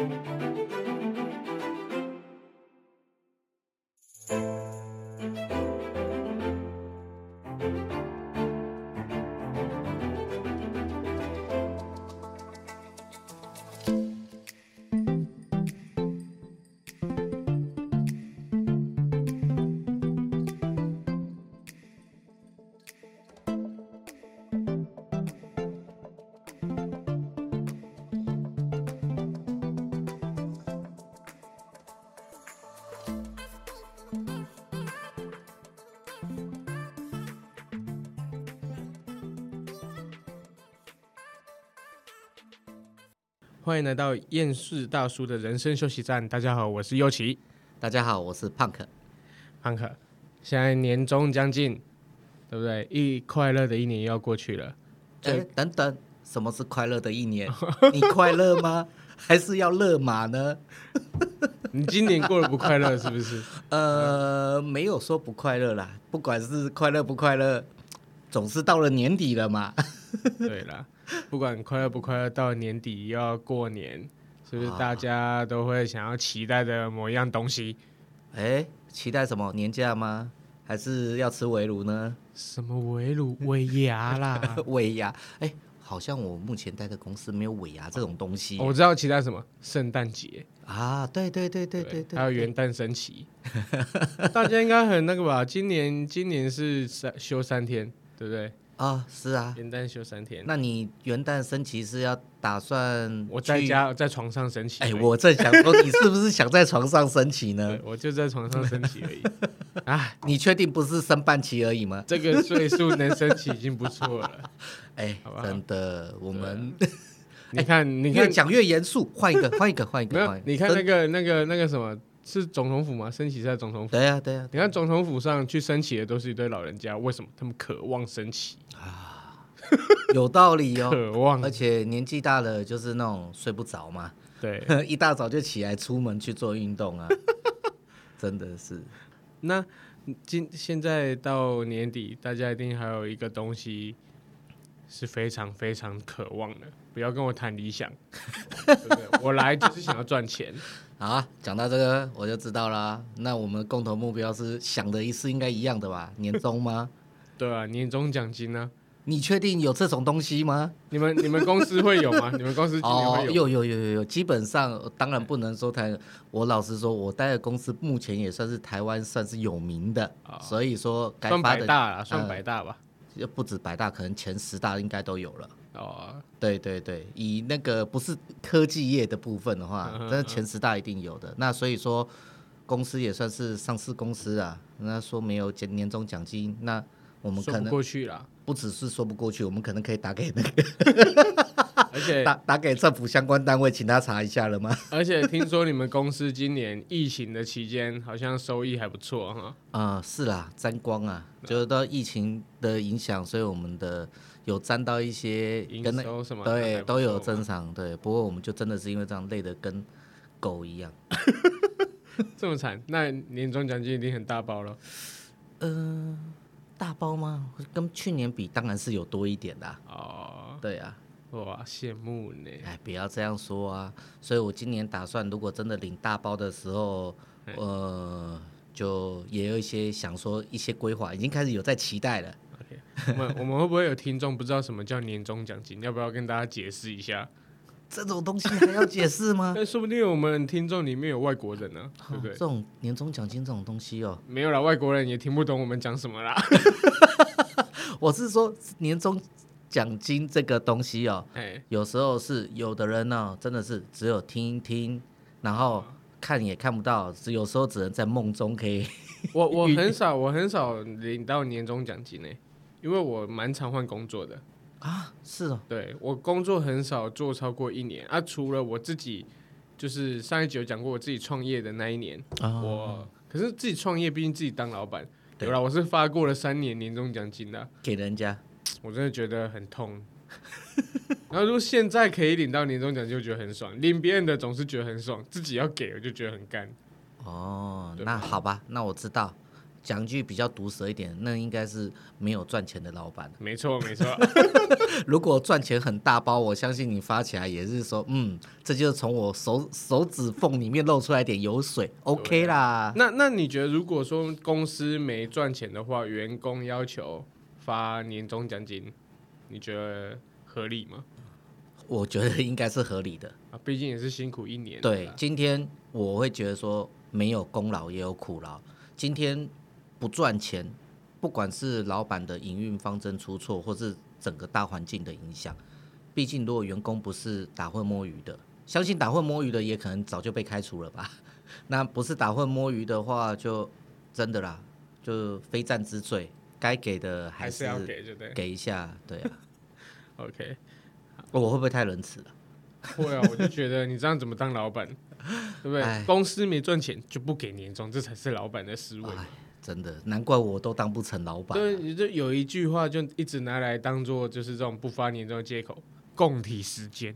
Música 欢迎来到厌世大叔的人生休息站。大家好，我是优奇。大家好，我是胖克。胖克，现在年终将近，对不对？一快乐的一年又要过去了。哎，等等，什么是快乐的一年？你快乐吗？还是要勒马呢？你今年过得不快乐是不是？呃，没有说不快乐啦。不管是快乐不快乐，总是到了年底了嘛。对啦。不管快乐不快乐，到年底又要过年，是不是大家都会想要期待的某一样东西？哎、欸，期待什么？年假吗？还是要吃围炉呢？什么围炉？尾牙啦！尾牙！哎、欸，好像我目前待的公司没有尾牙这种东西。我知道期待什么？圣诞节啊！对对对对对对，还有元旦升旗。大家应该很那个吧？今年今年是三休三天，对不对？啊、哦，是啊，元旦休三天。那你元旦升旗是要打算我在家在床上升旗？哎，我正想说，你是不是想在床上升旗呢？我就在床上升旗而已。啊，你确定不是升半旗而已吗？这个岁数能升旗已经不错了。哎，好吧真的，我们你看，你看，越讲越严肃，换一个，换一个，换一个。换一个，你看那个、那个、那个什么。是总统府吗？升旗在总统府。对呀、啊，对呀、啊。你看总统府上去升旗的都是一堆老人家，为什么他们渴望升旗啊？有道理哦，渴望。而且年纪大了就是那种睡不着嘛，对，一大早就起来出门去做运动啊，真的是。那今现在到年底，大家一定还有一个东西是非常非常渴望的，不要跟我谈理想，对不对？我来就是想要赚钱。好，讲到这个我就知道啦。那我们共同目标是想的一次应该一样的吧？年终吗？对啊，年终奖金呢、啊？你确定有这种东西吗？你们你们公司会有吗？你们公司今年会有？有有有有有。基本上，当然不能说台。我老实说，我待的公司目前也算是台湾算是有名的，哦、所以说该算百大了，算百大吧。又、呃、不止百大，可能前十大应该都有了。哦，对对对，以那个不是科技业的部分的话，但是前十大一定有的。那所以说，公司也算是上市公司啊。那说没有年年终奖金，那我们可能过去了。不只是说不过去，我们可能可以打给那个，而且 打打给政府相关单位，请他查一下了吗？而且听说你们公司今年疫情的期间，好像收益还不错哈。啊、呃，是啦，沾光啊，就是到疫情的影响，所以我们的。有沾到一些跟那对都有增长，对。不过我们就真的是因为这样累得跟狗一样，这么惨。那年终奖金一定很大包了。嗯、呃，大包吗？跟去年比当然是有多一点的。哦，对啊，哇，羡慕呢。哎，不要这样说啊。所以我今年打算，如果真的领大包的时候，呃，就也有一些想说一些规划，已经开始有在期待了。我们我们会不会有听众不知道什么叫年终奖金？要不要跟大家解释一下？这种东西还要解释吗？那 说不定我们听众里面有外国人呢，对不对？这种年终奖金这种东西哦，没有啦，外国人也听不懂我们讲什么啦。我是说年终奖金这个东西哦，哎，有时候是有的人呢，真的是只有听一听，然后看也看不到，只有时候只能在梦中可以。我我很少我很少领到年终奖金呢。因为我蛮常换工作的。啊，是哦，对，我工作很少做超过一年。啊，除了我自己，就是上一集有讲过我自己创业的那一年，哦、我可是自己创业，毕竟自己当老板，对。吧？我是发过了三年年终奖金的，给人家，我真的觉得很痛。然后如果现在可以领到年终奖，就觉得很爽，领别人的总是觉得很爽，自己要给我就觉得很干。哦，那好吧，那我知道。讲句比较毒舌一点，那应该是没有赚钱的老板。没错，没错。如果赚钱很大包，我相信你发起来也是说，嗯，这就是从我手手指缝里面露出来点油水，OK 啦。那那你觉得，如果说公司没赚钱的话，员工要求发年终奖金，你觉得合理吗？我觉得应该是合理的啊，毕竟也是辛苦一年。对，今天我会觉得说，没有功劳也有苦劳，今天。不赚钱，不管是老板的营运方针出错，或是整个大环境的影响，毕竟如果员工不是打混摸鱼的，相信打混摸鱼的也可能早就被开除了吧。那不是打混摸鱼的话，就真的啦，就非战之罪，该给的还是要给，就对，给一下，对啊。OK，我会不会太仁慈了？会啊，我就觉得你这样怎么当老板，对不对？公司没赚钱就不给年终，这才是老板的思维。真的，难怪我都当不成老板。对，就有一句话就一直拿来当做就是这种不发年终的借口，共体时间。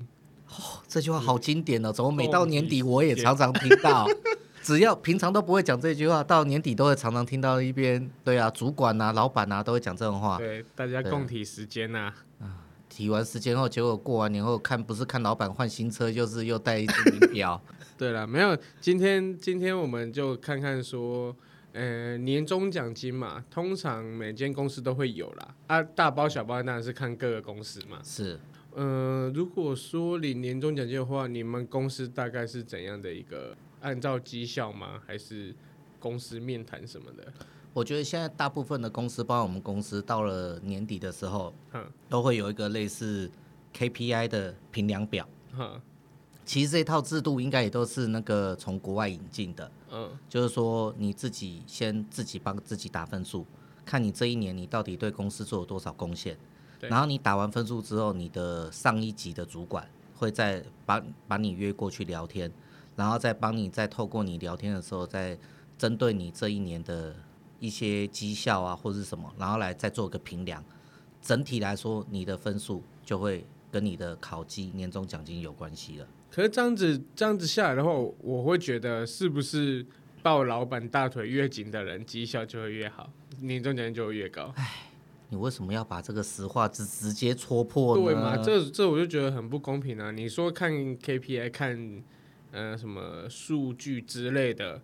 哦，这句话好经典哦，怎么每到年底我也常常听到？只要平常都不会讲这句话，到年底都会常常听到一边。对啊，主管啊、老板啊都会讲这种话。对，大家共体时间呐。啊，体完时间后，结果过完年后看，不是看老板换新车，就是又带一只名表。对了，没有，今天今天我们就看看说。呃，年终奖金嘛，通常每间公司都会有啦。啊，大包小包当然是看各个公司嘛。是，呃，如果说领年终奖金的话，你们公司大概是怎样的一个？按照绩效吗？还是公司面谈什么的？我觉得现在大部分的公司，包括我们公司，到了年底的时候，都会有一个类似 KPI 的评量表。其实这套制度应该也都是那个从国外引进的，嗯，就是说你自己先自己帮自己打分数，看你这一年你到底对公司做了多少贡献，然后你打完分数之后，你的上一级的主管会再把把你约过去聊天，然后再帮你再透过你聊天的时候，再针对你这一年的一些绩效啊或者是什么，然后来再做个评量，整体来说你的分数就会跟你的考绩年终奖金有关系了。可是这样子这样子下来的话，我会觉得是不是抱老板大腿越紧的人，绩效就会越好，年终奖金就会越高？哎，你为什么要把这个实话直直接戳破呢？对嘛？这这我就觉得很不公平啊！你说看 KPI 看呃什么数据之类的，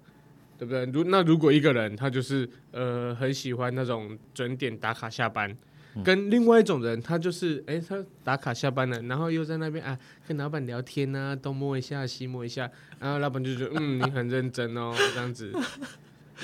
对不对？如那如果一个人他就是呃很喜欢那种准点打卡下班。跟另外一种人，他就是哎、欸，他打卡下班了，然后又在那边啊，跟老板聊天啊，东摸一下，西摸一下，然后老板就觉得嗯，你很认真哦，这样子。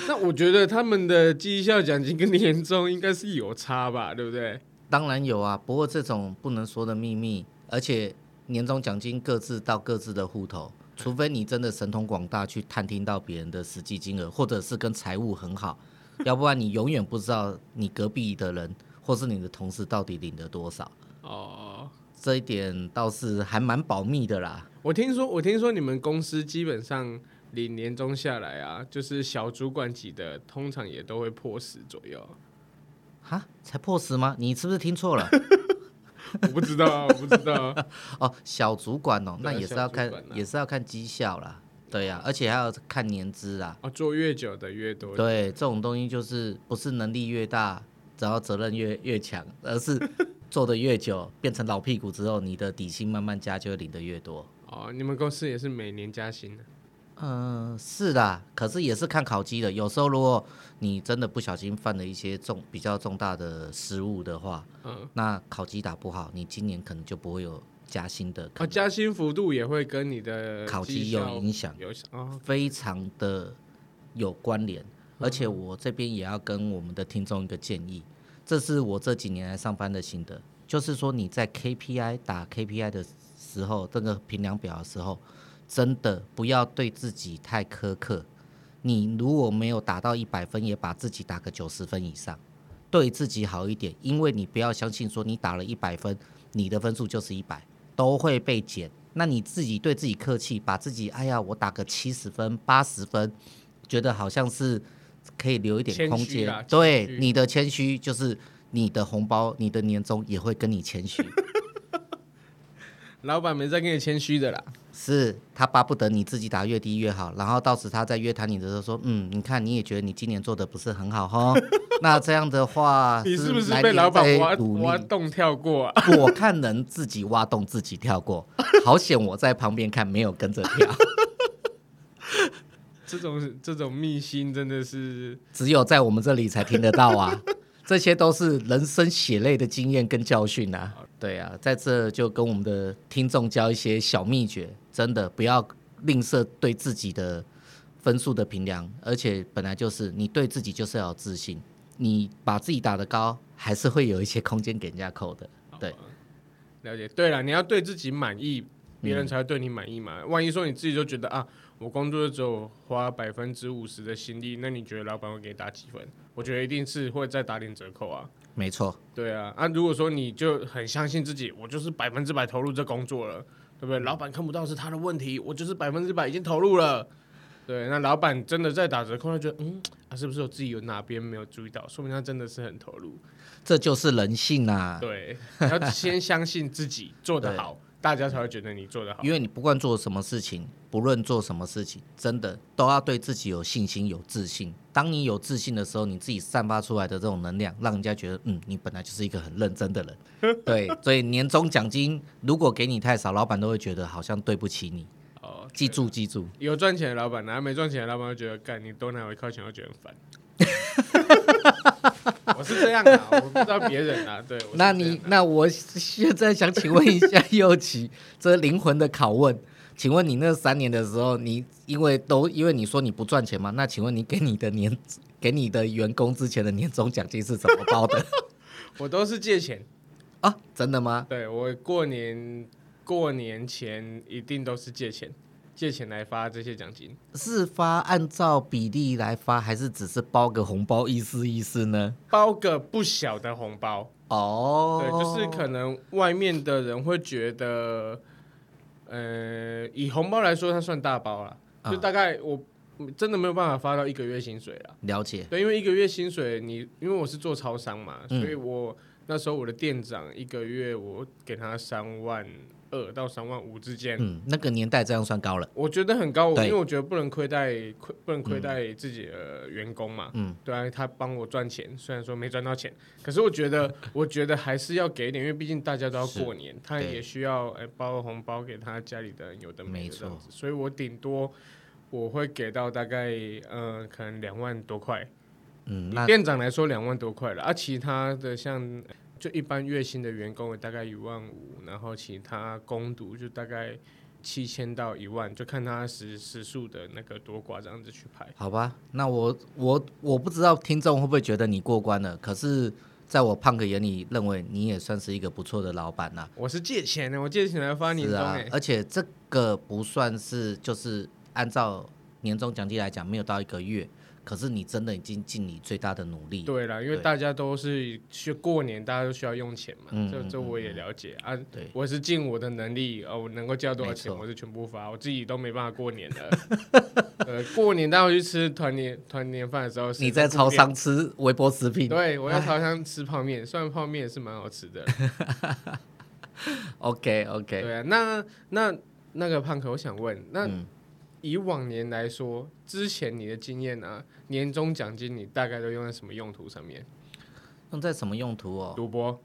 那我觉得他们的绩效奖金跟年终应该是有差吧，对不对？当然有啊，不过这种不能说的秘密，而且年终奖金各自到各自的户头，除非你真的神通广大去探听到别人的实际金额，或者是跟财务很好，要不然你永远不知道你隔壁的人。或是你的同事到底领了多少？哦，这一点倒是还蛮保密的啦。我听说，我听说你们公司基本上领年终下来啊，就是小主管级的，通常也都会破十左右。哈，才破十吗？你是不是听错了？我不知道，我不知道。哦，小主管哦，那也是要看，啊、也是要看绩效啦。对呀、啊，而且还要看年资啊。哦，做越久的越多。对，这种东西就是不是能力越大。只要责任越越强，而是 做的越久，变成老屁股之后，你的底薪慢慢加，就会领的越多。哦，你们公司也是每年加薪的？嗯、呃，是的，可是也是看考绩的。有时候如果你真的不小心犯了一些重比较重大的失误的话，嗯，那考绩打不好，你今年可能就不会有加薪的。啊，加薪幅度也会跟你的考绩有影响，有啊，非常的有关联。而且我这边也要跟我们的听众一个建议，这是我这几年来上班的心得，就是说你在 KPI 打 KPI 的时候，这个评量表的时候，真的不要对自己太苛刻。你如果没有达到一百分，也把自己打个九十分以上，对自己好一点。因为你不要相信说你打了一百分，你的分数就是一百，都会被减。那你自己对自己客气，把自己哎呀，我打个七十分、八十分，觉得好像是。可以留一点空间，对你的谦虚，就是你的红包、你的年终也会跟你谦虚。老板没在跟你谦虚的啦，是他巴不得你自己打越低越好，然后到时他在约谈你的时候说，嗯，你看你也觉得你今年做的不是很好哈，那这样的话，你是不是被老板挖挖洞跳过啊？我看能自己挖洞自己跳过，好险我在旁边看，没有跟着跳。这种这种秘辛真的是只有在我们这里才听得到啊！这些都是人生血泪的经验跟教训啊！对啊，在这就跟我们的听众教一些小秘诀，真的不要吝啬对自己的分数的评量，而且本来就是你对自己就是要有自信，你把自己打得高，还是会有一些空间给人家扣的。对，了解。对了，你要对自己满意，别人才会对你满意嘛。嗯、万一说你自己就觉得啊。我工作只有花百分之五十的心力，那你觉得老板会给你打几分？我觉得一定是会再打点折扣啊。没错，对啊。啊，如果说你就很相信自己，我就是百分之百投入这工作了，对不对？老板看不到是他的问题，我就是百分之百已经投入了。对，那老板真的在打折扣，他觉得嗯啊，是不是我自己有哪边没有注意到？说明他真的是很投入。这就是人性啊。对，要先相信自己做得好。大家才会觉得你做得好，因为你不管做什么事情，不论做什么事情，真的都要对自己有信心、有自信。当你有自信的时候，你自己散发出来的这种能量，让人家觉得，嗯，你本来就是一个很认真的人。对，所以年终奖金如果给你太少，老板都会觉得好像对不起你。哦，记住，记住，有赚钱的老板，然后没赚钱的老板会觉得，干你多拿我一块钱，会觉得很烦。我是这样的，我不知道别人啊。对，那你那我现在想请问一下右奇，这灵魂的拷问，请问你那三年的时候，你因为都因为你说你不赚钱嘛？那请问你给你的年给你的员工之前的年终奖金是怎么包的？我都是借钱啊，真的吗？对，我过年过年前一定都是借钱。借钱来发这些奖金，是发按照比例来发，还是只是包个红包意思意思呢？包个不小的红包哦，对，就是可能外面的人会觉得，呃，以红包来说，它算大包了，就大概我真的没有办法发到一个月薪水了。了解，对，因为一个月薪水，你因为我是做超商嘛，所以我那时候我的店长一个月我给他三万。二到三万五之间，嗯，那个年代这样算高了，我觉得很高，因为我觉得不能亏待亏，不能亏待自己的员工嘛，嗯，对啊，他帮我赚钱，虽然说没赚到钱，可是我觉得，我觉得还是要给一点，因为毕竟大家都要过年，他也需要哎包个红包给他家里的有的没的这样子，所以我顶多我会给到大概嗯、呃，可能两万多块，嗯，那店长来说两万多块了，而、啊、其他的像。就一般月薪的员工大概一万五，然后其他工读就大概七千到一万，就看他时时数的那个多寡这样子去排。好吧，那我我我不知道听众会不会觉得你过关了，可是在我胖哥眼里认为你也算是一个不错的老板呐。我是借钱的，我借钱来发年终。是啊，而且这个不算是就是按照年终奖金来讲，没有到一个月。可是你真的已经尽你最大的努力。对了，因为大家都是去过年，大家都需要用钱嘛。嗯，这这我也了解啊。对，我是尽我的能力哦，我能够交多少钱，我是全部发。我自己都没办法过年的。呃，过年带我去吃团年团年饭的时候，你在超商吃微波食品。对，我在超商吃泡面，虽然泡面是蛮好吃的。OK OK。对啊，那那那个胖哥，我想问那。嗯以往年来说，之前你的经验呢、啊？年终奖金你大概都用在什么用途上面？用在什么用途哦？赌博？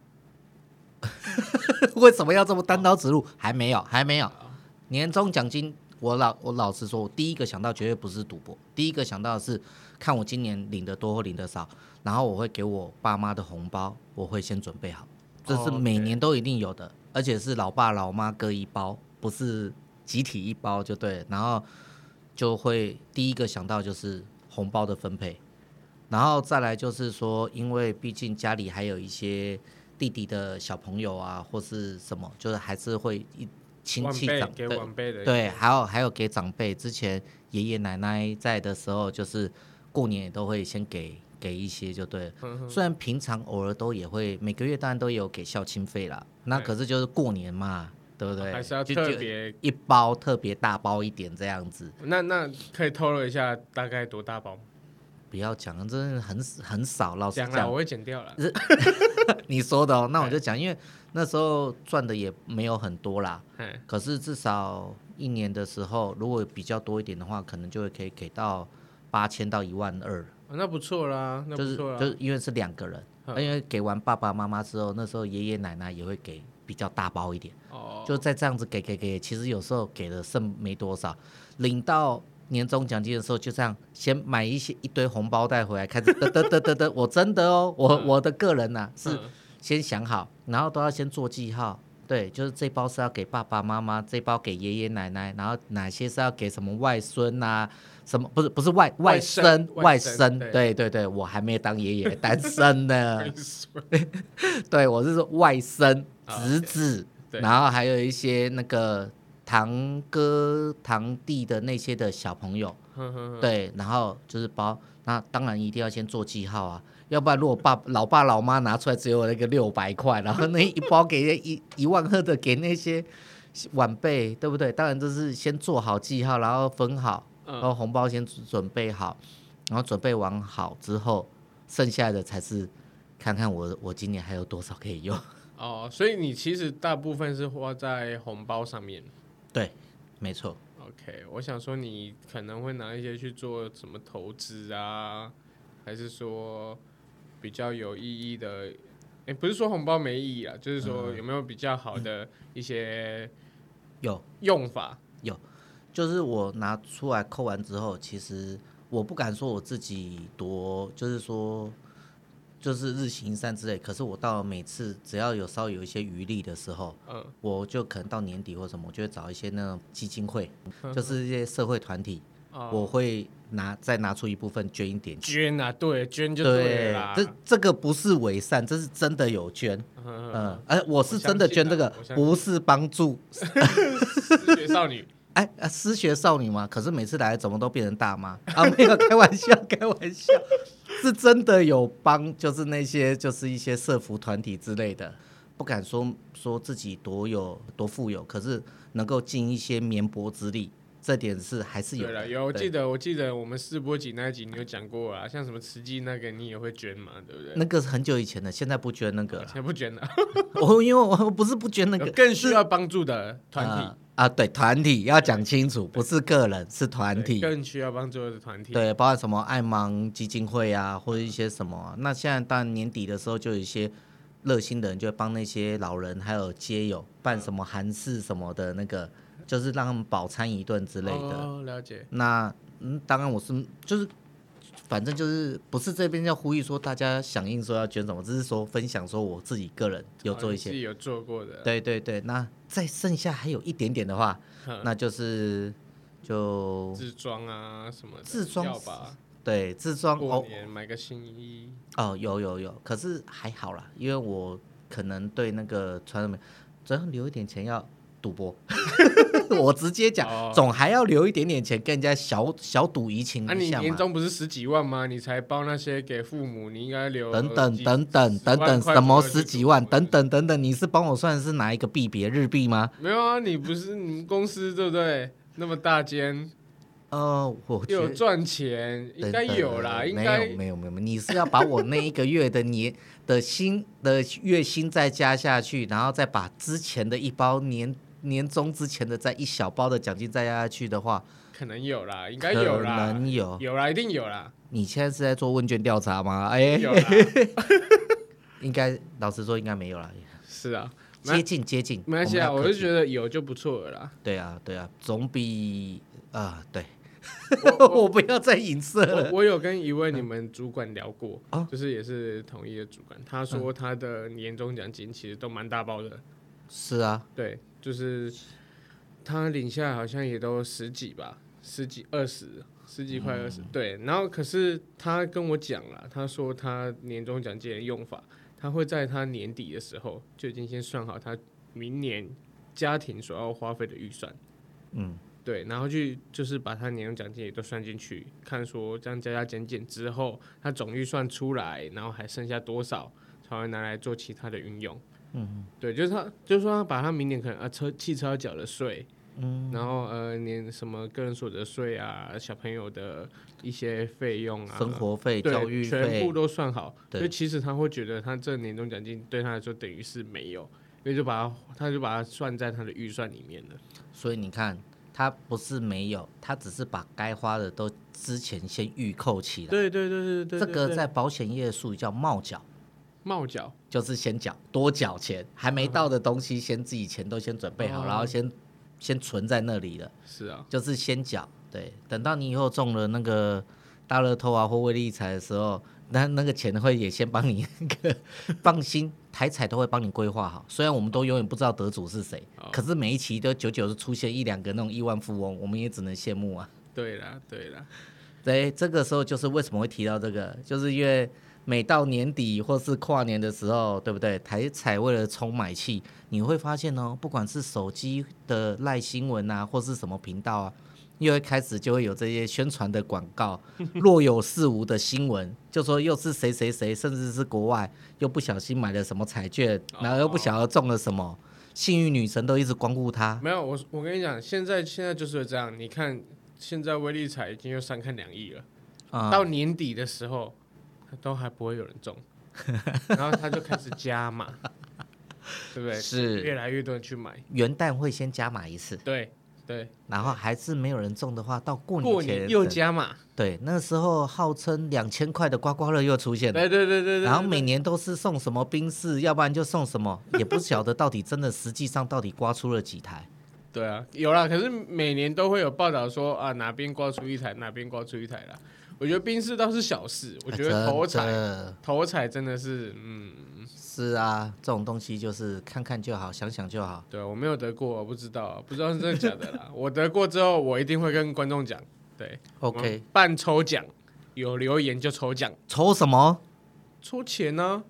为什么要这么单刀直入？还没有，还没有。年终奖金，我老我老实说，我第一个想到绝对不是赌博，第一个想到的是看我今年领的多或领的少，然后我会给我爸妈的红包，我会先准备好，这是每年都一定有的，而且是老爸老妈各一包，不是集体一包就对，然后。就会第一个想到就是红包的分配，然后再来就是说，因为毕竟家里还有一些弟弟的小朋友啊，或是什么，就是还是会一亲戚长辈对，还有还有给长辈。之前爷爷奶奶在的时候，就是过年也都会先给给一些，就对。虽然平常偶尔都也会每个月当然都有给孝亲费啦，那可是就是过年嘛。对不对？还是要特别一包特别大包一点这样子。那那可以透露一下大概多大包？不要讲，真的很很少。老师讲，我会剪掉了。你说的哦，那我就讲，因为那时候赚的也没有很多啦，嘿可是至少一年的时候，如果比较多一点的话，可能就会可以给到八千到一万二。哦，那不错啦，那不错啦。就是就是因为是两个人，嗯因为给完爸爸妈妈之后，那时候爷爷奶奶也会给比较大包一点。哦，就再这样子给给给，其实有时候给的剩没多少，领到年终奖金的时候，就这样先买一些一堆红包带回来，开始得得得得得，我真的哦，我我的个人呐、啊、是先想好，然后都要先做记号，对，就是这包是要给爸爸妈妈，这包给爷爷奶奶，然后哪些是要给什么外孙啊，什么不是不是外外甥外甥，对。对对，我还没当爷爷，单身呢，对我是说外甥侄子，然后还有一些那个。堂哥堂弟的那些的小朋友，呵呵呵对，然后就是包，那当然一定要先做记号啊，要不然如果爸老爸老妈拿出来只有那个六百块，然后那一包给一 一万二的给那些晚辈，对不对？当然就是先做好记号，然后分好，然后红包先准备好，然后准备完好之后，剩下的才是看看我我今年还有多少可以用。哦，所以你其实大部分是花在红包上面。对，没错。OK，我想说你可能会拿一些去做什么投资啊，还是说比较有意义的？哎，不是说红包没意义啊，就是说有没有比较好的一些有用法？有，就是我拿出来扣完之后，其实我不敢说我自己多，就是说。就是日行一善之类，可是我到每次只要有稍微有一些余力的时候，嗯，我就可能到年底或什么，我就会找一些那种基金会，嗯、就是一些社会团体，嗯、我会拿再拿出一部分捐一点。捐啊，对，捐就对了。这这个不是伪善，这是真的有捐。嗯，哎、呃，我是真的捐这个，不是帮助 失学少女。哎，失学少女吗？可是每次来怎么都变成大妈啊？没有开玩笑，开玩笑。是真的有帮，就是那些就是一些社服团体之类的，不敢说说自己多有多富有，可是能够尽一些绵薄之力，这点是还是有的。对了，有我记得我记得我们试播集那一集你有讲过啊，像什么慈济那个你也会捐嘛，对不对？那个是很久以前的，现在不捐那个，现在不捐了。我因为我不是不捐那个，更需要帮助的团体。呃啊，对，团体要讲清楚，不是个人，是团体，更需要帮助的团体。对，包括什么爱盲基金会啊，或者一些什么、啊。那现在当然年底的时候，就有一些热心的人就会帮那些老人还有街友办什么韩式什么的那个，就是让他们饱餐一顿之类的。哦，了解。那嗯，当然我是就是。反正就是不是这边要呼吁说大家响应说要捐什么，只是说分享说我自己个人有做一些，自己有做过的。对对对，那再剩下还有一点点的话，那就是就自装啊什么的，自装吧？对，自装过年买个新衣哦，有有有，可是还好啦，因为我可能对那个穿什么，只要留一点钱要。赌博，我直接讲，哦、总还要留一点点钱跟人家小小赌怡情一下嘛。啊、你年终不是十几万吗？你才包那些给父母，你应该留等等等等等等什么十几万等等等等，你是帮我算是哪一个币别日币吗？没有啊，你不是你们公司对不对？那么大间，呃，我有赚钱，应该有啦，应该没有没有没有，你是要把我那一个月的年。的薪的月薪再加下去，然后再把之前的一包年年终之前的再一小包的奖金再压下去的话，可能有啦，应该有啦，可能有，有啦，一定有啦。你现在是在做问卷调查吗？哎，有啦 应该老实说应该没有啦。是啊，接近接近，没关系啊，我就觉得有就不错了啦。对啊对啊，总比啊、呃、对。我，不要再影射了。我，我有跟一位你们主管聊过，嗯、就是也是同一个主管，他说他的年终奖金其实都蛮大包的。是啊，对，就是他领下来好像也都十几吧，十几二十，十几块二十。对，然后可是他跟我讲了，他说他年终奖金的用法，他会在他年底的时候就已经先算好他明年家庭所要花费的预算。嗯。对，然后去就是把他年终奖金也都算进去，看说这样加加减减之后，他总预算出来，然后还剩下多少才会拿来做其他的运用。嗯，对，就是他，就是说他把他明年可能啊车汽车要缴的税，嗯，然后呃年什么个人所得税啊，小朋友的一些费用啊，生活费、教育费，全部都算好。对，所以其实他会觉得他这年终奖金对他来说等于是没有。因为就把他，他就把它算在他的预算里面了。所以你看，他不是没有，他只是把该花的都之前先预扣起来。对对对对对，这个在保险业术语叫冒缴。冒缴就是先缴多缴钱，还没到的东西先自己钱都先准备好，然后先先存在那里了。是啊，就是先缴。对，等到你以后中了那个大乐透啊或威力彩的时候，那那个钱会也先帮你那个 放心，台彩都会帮你规划好。虽然我们都永远不知道得主是谁，可是每一期都久久的出现一两个那种亿万富翁，我们也只能羡慕啊。对啦，对啦，对，这个时候就是为什么会提到这个，就是因为每到年底或是跨年的时候，对不对？台彩为了充买气，你会发现哦，不管是手机的赖新闻啊，或是什么频道啊。又会开始就会有这些宣传的广告，若有似无的新闻，就说又是谁谁谁，甚至是国外又不小心买了什么彩券，然后又不晓得中了什么，幸运女神都一直光顾他。没有，我我跟你讲，现在现在就是这样。你看，现在威力彩已经又三看两亿了，嗯，到年底的时候都还不会有人中，然后他就开始加码，对不对？是越来越多人去买，元旦会先加码一次，对。对，然后还是没有人中的话，到过年前又加码。对，那时候号称两千块的刮刮乐又出现了。对对对对对。然后每年都是送什么冰室，要不然就送什么，也不晓得到底真的实际上到底刮出了几台。对啊，有啦，可是每年都会有报道说啊，哪边刮出一台，哪边刮出一台啦。我觉得冰室倒是小事，我觉得头彩头彩真的是嗯。是啊，这种东西就是看看就好，想想就好。对，我没有得过，我不知道，不知道是真的假的啦。我得过之后，我一定会跟观众讲。对，OK，办抽奖，有留言就抽奖。抽什么？抽钱呢？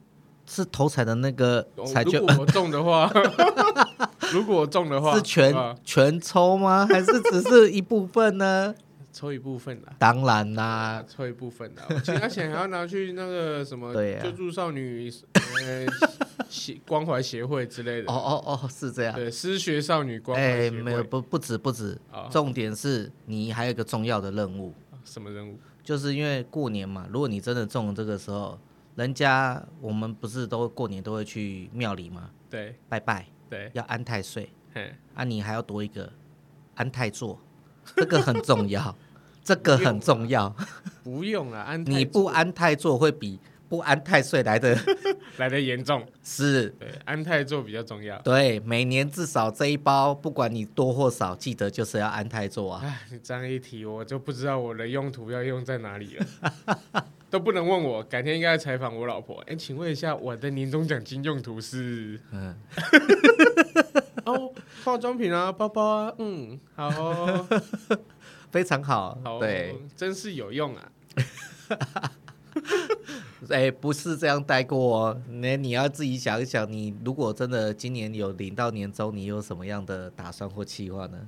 是头彩的那个彩券。如果我中的话，如果我中的话，是全全抽吗？还是只是一部分呢？抽一部分啦，当然啦，抽一部分啦，其他钱还要拿去那个什么 救助少女呃协 关怀协会之类的。哦哦哦，是这样。对，失学少女关怀。哎，没有，不不止不止，重点是你还有一个重要的任务。什么任务？就是因为过年嘛，如果你真的中了这个时候，人家我们不是都过年都会去庙里吗？对，拜拜，对，要安太岁。啊，你还要多一个安太座。这个很重要，这个很重要。不用了，安你不安太做会比不安太岁来的 来的严重。是，对，安太做比较重要。对，每年至少这一包，不管你多或少，记得就是要安太做啊。哎，你这样一提，我就不知道我的用途要用在哪里了，都不能问我。改天应该采访我老婆。哎，请问一下，我的年终奖金用途是？嗯。哦，化妆品啊，包包啊，嗯，好哦，非常好，好哦，对，真是有用啊。哎、欸，不是这样带过哦，那你要自己想一想，你如果真的今年有领到年终，你有什么样的打算或计划呢？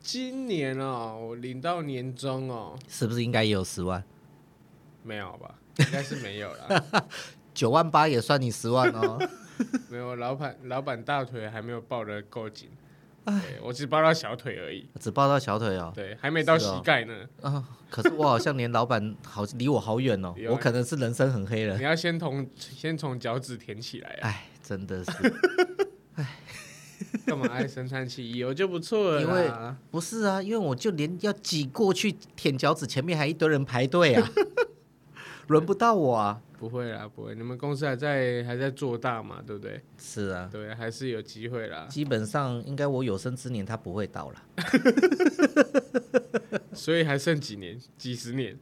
今年哦，我领到年终哦，是不是应该也有十万？没有吧，应该是没有了。九万八也算你十万哦。没有，老板老板大腿还没有抱得够紧，我只抱到小腿而已，只抱到小腿哦，对，还没到膝盖呢。啊、哦，可是我好像连老板好离我好远哦，我可能是人生很黑了。你要先从先从脚趾舔起来啊！哎，真的是，哎干嘛唉声叹气？有就不错了。因为不是啊，因为我就连要挤过去舔脚趾，前面还一堆人排队啊，轮不到我啊。不会啦，不会。你们公司还在还在做大嘛，对不对？是啊，对，还是有机会啦。基本上应该我有生之年他不会倒了，所以还剩几年？几十年？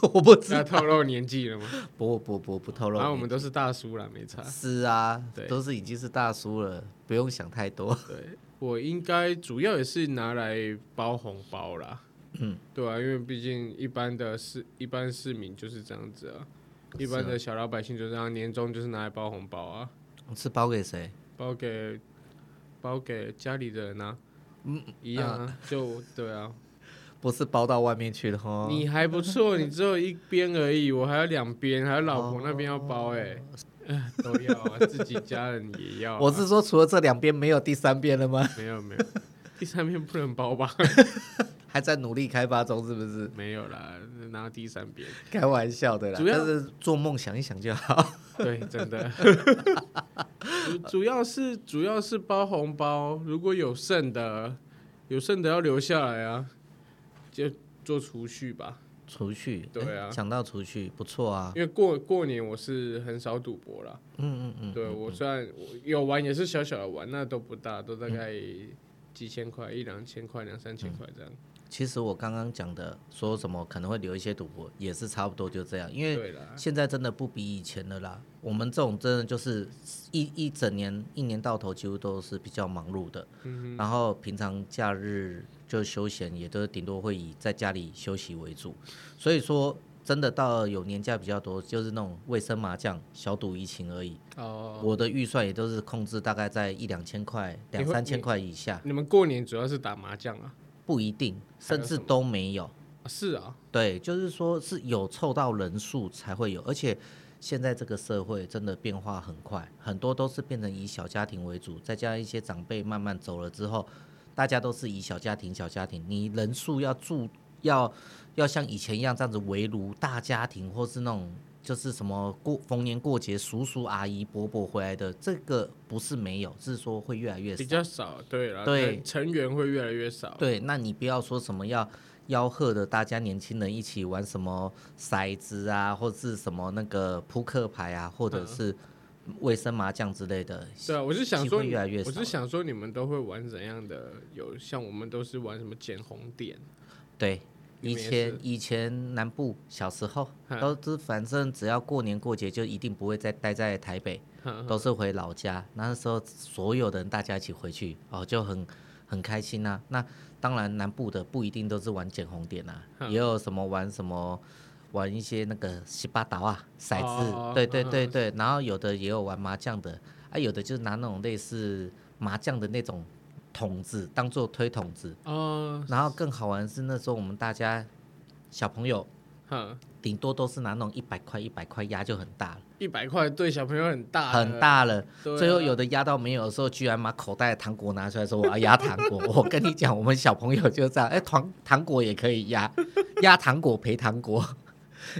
我不知道。要透露年纪了吗？不不不不透露。然后我们都是大叔了，没差。是啊，对，都是已经是大叔了，不用想太多。对，我应该主要也是拿来包红包啦。嗯，对啊，因为毕竟一般的市一般市民就是这样子啊。一般的小老百姓就这样，年终就是拿来包红包啊。是包给谁？包给包给家里的人啊。嗯，一样啊，就对啊。不是包到外面去的哦。你还不错，你只有一边而已，我还有两边，还有老婆那边要包哎、欸，都要啊，自己家人也要、啊。我是说，除了这两边，没有第三边了吗？没有没有，第三边不能包吧？还在努力开发中，是不是？没有啦，拿第三边。开玩笑的啦，主要是做梦想一想就好。对，真的。主要是主要是包红包，如果有剩的，有剩的要留下来啊，就做储蓄吧。储蓄，对啊，想到储蓄不错啊。因为过过年我是很少赌博啦。嗯嗯嗯。对我虽然有玩，也是小小的玩，那都不大，都大概几千块，一两千块，两三千块这样。其实我刚刚讲的说什么可能会留一些赌博，也是差不多就这样，因为现在真的不比以前的啦。我们这种真的就是一一整年一年到头几乎都是比较忙碌的，嗯、然后平常假日就休闲，也都顶多会以在家里休息为主。所以说，真的到有年假比较多，就是那种卫生麻将、小赌怡情而已。哦，我的预算也都是控制大概在一两千块、两三千块以下。你，你们过年主要是打麻将啊？不一定，甚至都没有。有是啊，对，就是说是有凑到人数才会有，而且现在这个社会真的变化很快，很多都是变成以小家庭为主，再加上一些长辈慢慢走了之后，大家都是以小家庭、小家庭，你人数要住要要像以前一样这样子围炉大家庭，或是那种。就是什么过逢年过节，叔叔阿姨伯伯回来的，这个不是没有，是说会越来越少，比较少，对了，对，成员会越来越少。对，那你不要说什么要吆喝的，大家年轻人一起玩什么骰子啊，或者是什么那个扑克牌啊，或者是卫生麻将之类的。嗯、对啊，我是想说，越来越少，我是想说，你们都会玩怎样的？有像我们都是玩什么捡红点？对。以前以前南部小时候 都是反正只要过年过节就一定不会再待在台北，都是回老家。那时候所有的人大家一起回去哦，就很很开心呐。那当然南部的不一定都是玩捡红点呐，也有什么玩什么玩一些那个十八岛啊骰子，对对对对。然后有的也有玩麻将的，啊有的就是拿那种类似麻将的那种。筒子当做推筒子，哦，然后更好玩的是那时候我们大家小朋友，哼，顶多都是拿那种一百块一百块压就很大了，一百块对小朋友很大很大了，最后有的压到没有的时候，居然把口袋的糖果拿出来说 我要压糖果，我跟你讲，我们小朋友就这样，哎，糖糖果也可以压，压糖果赔糖果。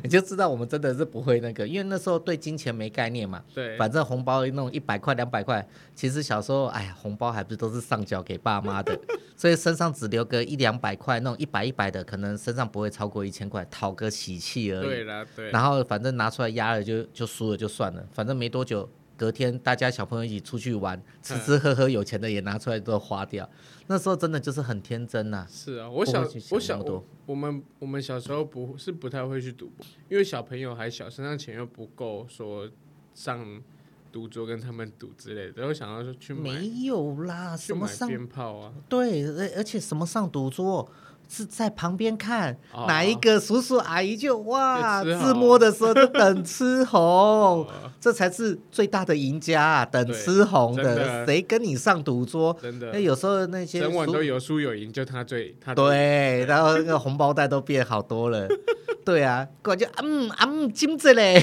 你就知道我们真的是不会那个，因为那时候对金钱没概念嘛。对。反正红包那种一百块、两百块，其实小时候，哎呀，红包还不是都是上缴给爸妈的，所以身上只留个一两百块，那种一百一百的，可能身上不会超过一千块，讨个喜气而已。对啦，对。然后反正拿出来压了就就输了就算了，反正没多久。隔天大家小朋友一起出去玩，吃吃喝喝，有钱的也拿出来都花掉。那时候真的就是很天真呐。是啊，我小我小我我们我们小时候不是不太会去赌博，因为小朋友还小，身上钱又不够说上赌桌跟他们赌之类的，然后想要说去买没有啦，什么上鞭炮啊？对，而而且什么上赌桌。是在旁边看哪一个叔叔阿姨就哇自摸的时候就等吃红，这才是最大的赢家啊！等吃红的，谁跟你上赌桌？真的，那有时候那些整晚都有输有赢，就他最他对，然后那个红包袋都变好多了。对啊，感觉嗯嗯金子嘞，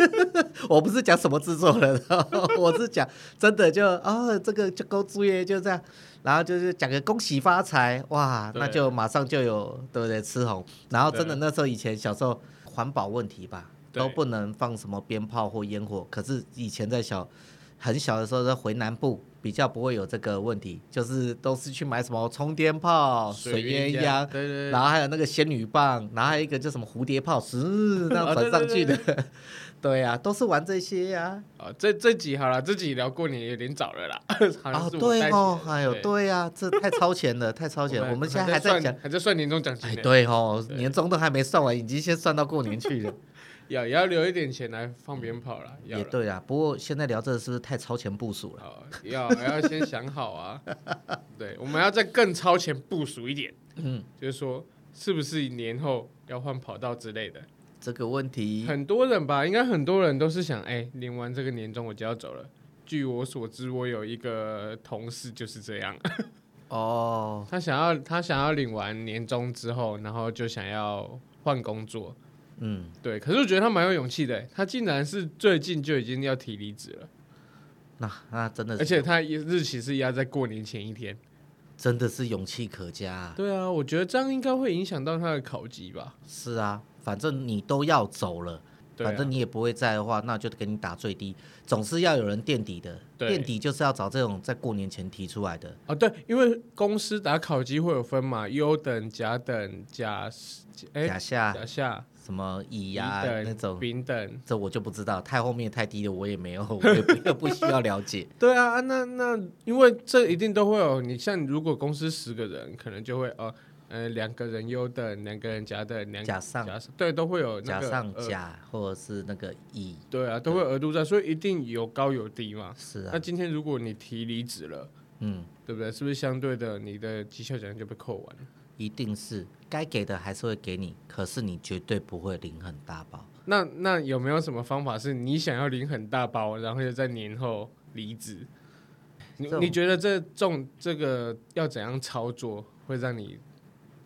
我不是讲什么制作人，我是讲真的就哦这个就够注意就这样。然后就是讲个恭喜发财，哇，那就马上就有对不对？吃红。然后真的那时候以前小时候环保问题吧，都不能放什么鞭炮或烟火。可是以前在小很小的时候，在回南部比较不会有这个问题，就是都是去买什么冲天炮、水鸳鸯，对对对，然后还有那个仙女棒，然后还有一个叫什么蝴蝶炮，是那样转上去的。对呀、啊，都是玩这些呀、啊。啊，这这集好了，这集聊过年有点早了啦。啊，对哦，哎呦，对呀、啊，这太超前了，太超前了。我们现在还在讲，还在算年终奖金。哎，对哦，对年终都还没算完，已经先算到过年去了。要也要留一点钱来放鞭炮了。也对啊，不过现在聊这是不是太超前部署了？要还要先想好啊。对，我们要再更超前部署一点。嗯，就是说，是不是年后要换跑道之类的？这个问题很多人吧，应该很多人都是想，哎，领完这个年终我就要走了。据我所知，我有一个同事就是这样。哦，他想要他想要领完年终之后，然后就想要换工作。嗯，对。可是我觉得他蛮有勇气的，他竟然是最近就已经要提离职了。那那真的是，而且他日期是压在过年前一天，真的是勇气可嘉。对啊，我觉得这样应该会影响到他的考级吧。是啊。反正你都要走了，反正你也不会在的话，那就给你打最低，总是要有人垫底的。垫底就是要找这种在过年前提出来的。啊，对，因为公司打考绩会有分嘛，优等、甲等、甲哎甲下、甲下什么乙呀那种丙等，这我就不知道，太后面太低的我也没有，我也不 不需要了解。对啊，那那因为这一定都会有，你像如果公司十个人，可能就会哦。呃，两个人优等，两个人甲等，两甲上，甲上，对，都会有那个甲上甲或者是那个乙，对啊，都会额度在，所以一定有高有低嘛。是啊。那今天如果你提离职了，嗯，对不对？是不是相对的，你的绩效奖金就被扣完了？一定是，该给的还是会给你，可是你绝对不会领很大包。那那有没有什么方法是你想要领很大包，然后又在年后离职？你你觉得这种这个要怎样操作会让你？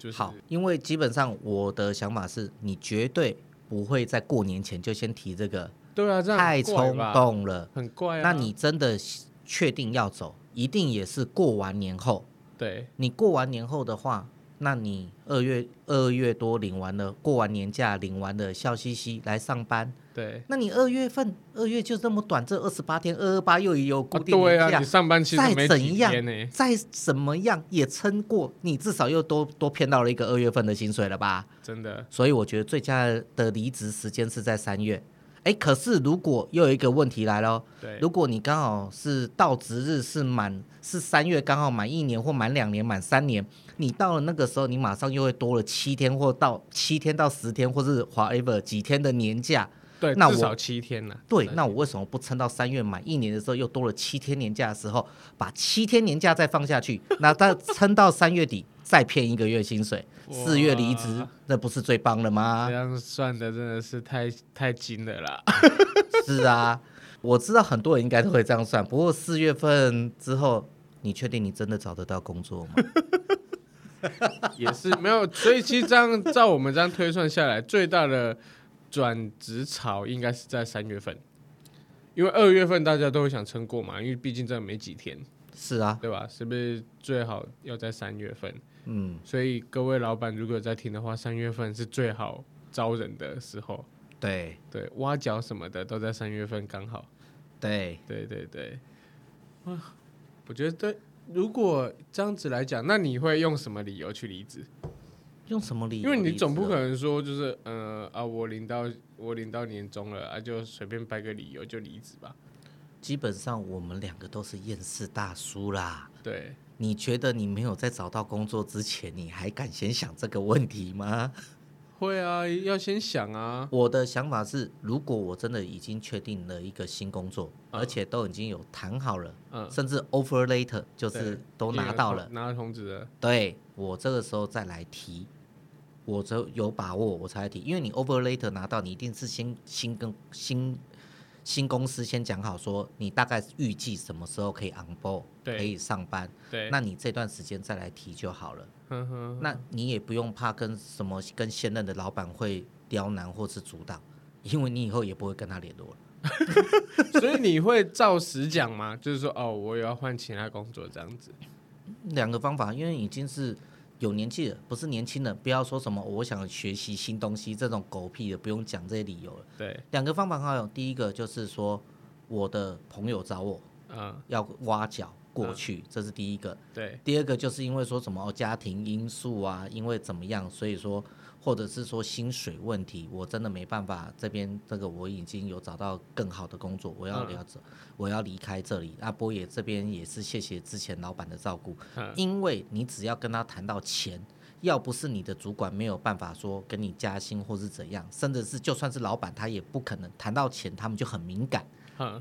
就是、好，因为基本上我的想法是你绝对不会在过年前就先提这个，对啊，这样太冲动了，很怪啊。那你真的确定要走，一定也是过完年后。对，你过完年后的话。那你二月二月多领完了，过完年假领完了，笑嘻嘻来上班。对，那你二月份二月就这么短，这二十八天，二二八又有固定年假，啊对啊，你上班其实没几天呢。再怎么样也撑过，你至少又多多骗到了一个二月份的薪水了吧？真的。所以我觉得最佳的离职时间是在三月。哎，可是如果又有一个问题来了，对，如果你刚好是到职日是满是三月，刚好满一年或满两年、满三年。你到了那个时候，你马上又会多了七天，或到七天到十天，或是 whatever 几天的年假。对，那我至少七天呢。对，那我为什么不撑到三月满一年的时候，又多了七天年假的时候，把七天年假再放下去，那再 撑到三月底，再骗一个月薪水，四月离职，那不是最棒了吗？这样算的真的是太太精了啦。是啊，我知道很多人应该都会这样算。不过四月份之后，你确定你真的找得到工作吗？也是没有，所以其实这样照我们这样推算下来，最大的转职潮应该是在三月份，因为二月份大家都会想撑过嘛，因为毕竟这没几天。是啊，对吧？是不是最好要在三月份？嗯，所以各位老板如果在听的话，三月份是最好招人的时候。对对，挖角什么的都在三月份刚好。对对对对，啊，我觉得对。如果这样子来讲，那你会用什么理由去离职？用什么理由？因为你总不可能说就是，呃啊，我领到我领到年终了啊，就随便掰个理由就离职吧。基本上我们两个都是厌世大叔啦。对，你觉得你没有在找到工作之前，你还敢先想这个问题吗？会啊，要先想啊。我的想法是，如果我真的已经确定了一个新工作，嗯、而且都已经有谈好了，嗯、甚至 offer letter 就是都拿到了，拿到通知了。对，我这个时候再来提，我就有把握我才来提，因为你 offer letter 拿到，你一定是先新跟新。新公司先讲好，说你大概预计什么时候可以 on board，可以上班。对，那你这段时间再来提就好了。呵呵呵，那你也不用怕跟什么跟现任的老板会刁难或是阻挡，因为你以后也不会跟他联络了。所以你会照实讲吗？就是说，哦，我也要换其他工作这样子。两个方法，因为已经是。有年纪的，不是年轻人，不要说什么我想学习新东西这种狗屁的，不用讲这些理由了。对，两个方法好用，第一个就是说我的朋友找我，嗯，要挖角过去，嗯，这是第一个。对，第二个就是因为说什么家庭因素啊，因为怎么样，所以说。或者是说薪水问题，我真的没办法。这边这个我已经有找到更好的工作，我要离走，我要离开这里。阿波也这边也是谢谢之前老板的照顾，因为你只要跟他谈到钱，要不是你的主管没有办法说跟你加薪或是怎样，甚至是就算是老板他也不可能谈到钱，他们就很敏感。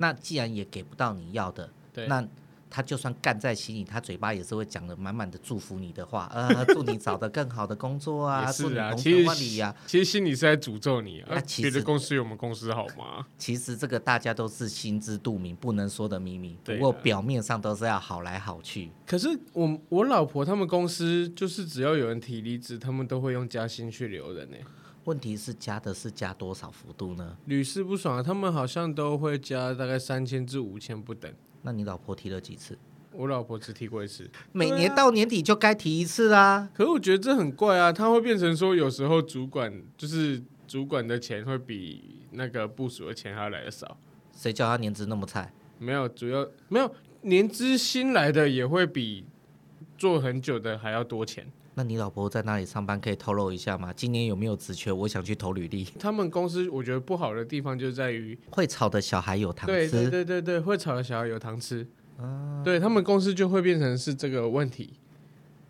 那既然也给不到你要的，那。他就算干在心里，他嘴巴也是会讲的满满的祝福你的话，呃，祝你找到更好的工作啊，祝你红尘万里呀。其实心里是在诅咒你啊。那其实公司有我们公司好吗？其实这个大家都是心知肚明，不能说的秘密。不过表面上都是要好来好去。可是我我老婆他们公司就是只要有人提离职，他们都会用加薪去留人呢。问题是加的是加多少幅度呢？屡试不爽啊，他们好像都会加大概三千至五千不等。那你老婆提了几次？我老婆只提过一次，每年到年底就该提一次啦。啊、可是我觉得这很怪啊，他会变成说有时候主管就是主管的钱会比那个部署的钱还要来的少。谁叫他年资那么菜？没有，主要没有年资新来的也会比做很久的还要多钱。那你老婆在那里上班？可以透露一下吗？今年有没有职缺？我想去投履历。他们公司我觉得不好的地方就在于会吵的小孩有糖吃。对对对对对，会吵的小孩有糖吃。啊，对他们公司就会变成是这个问题。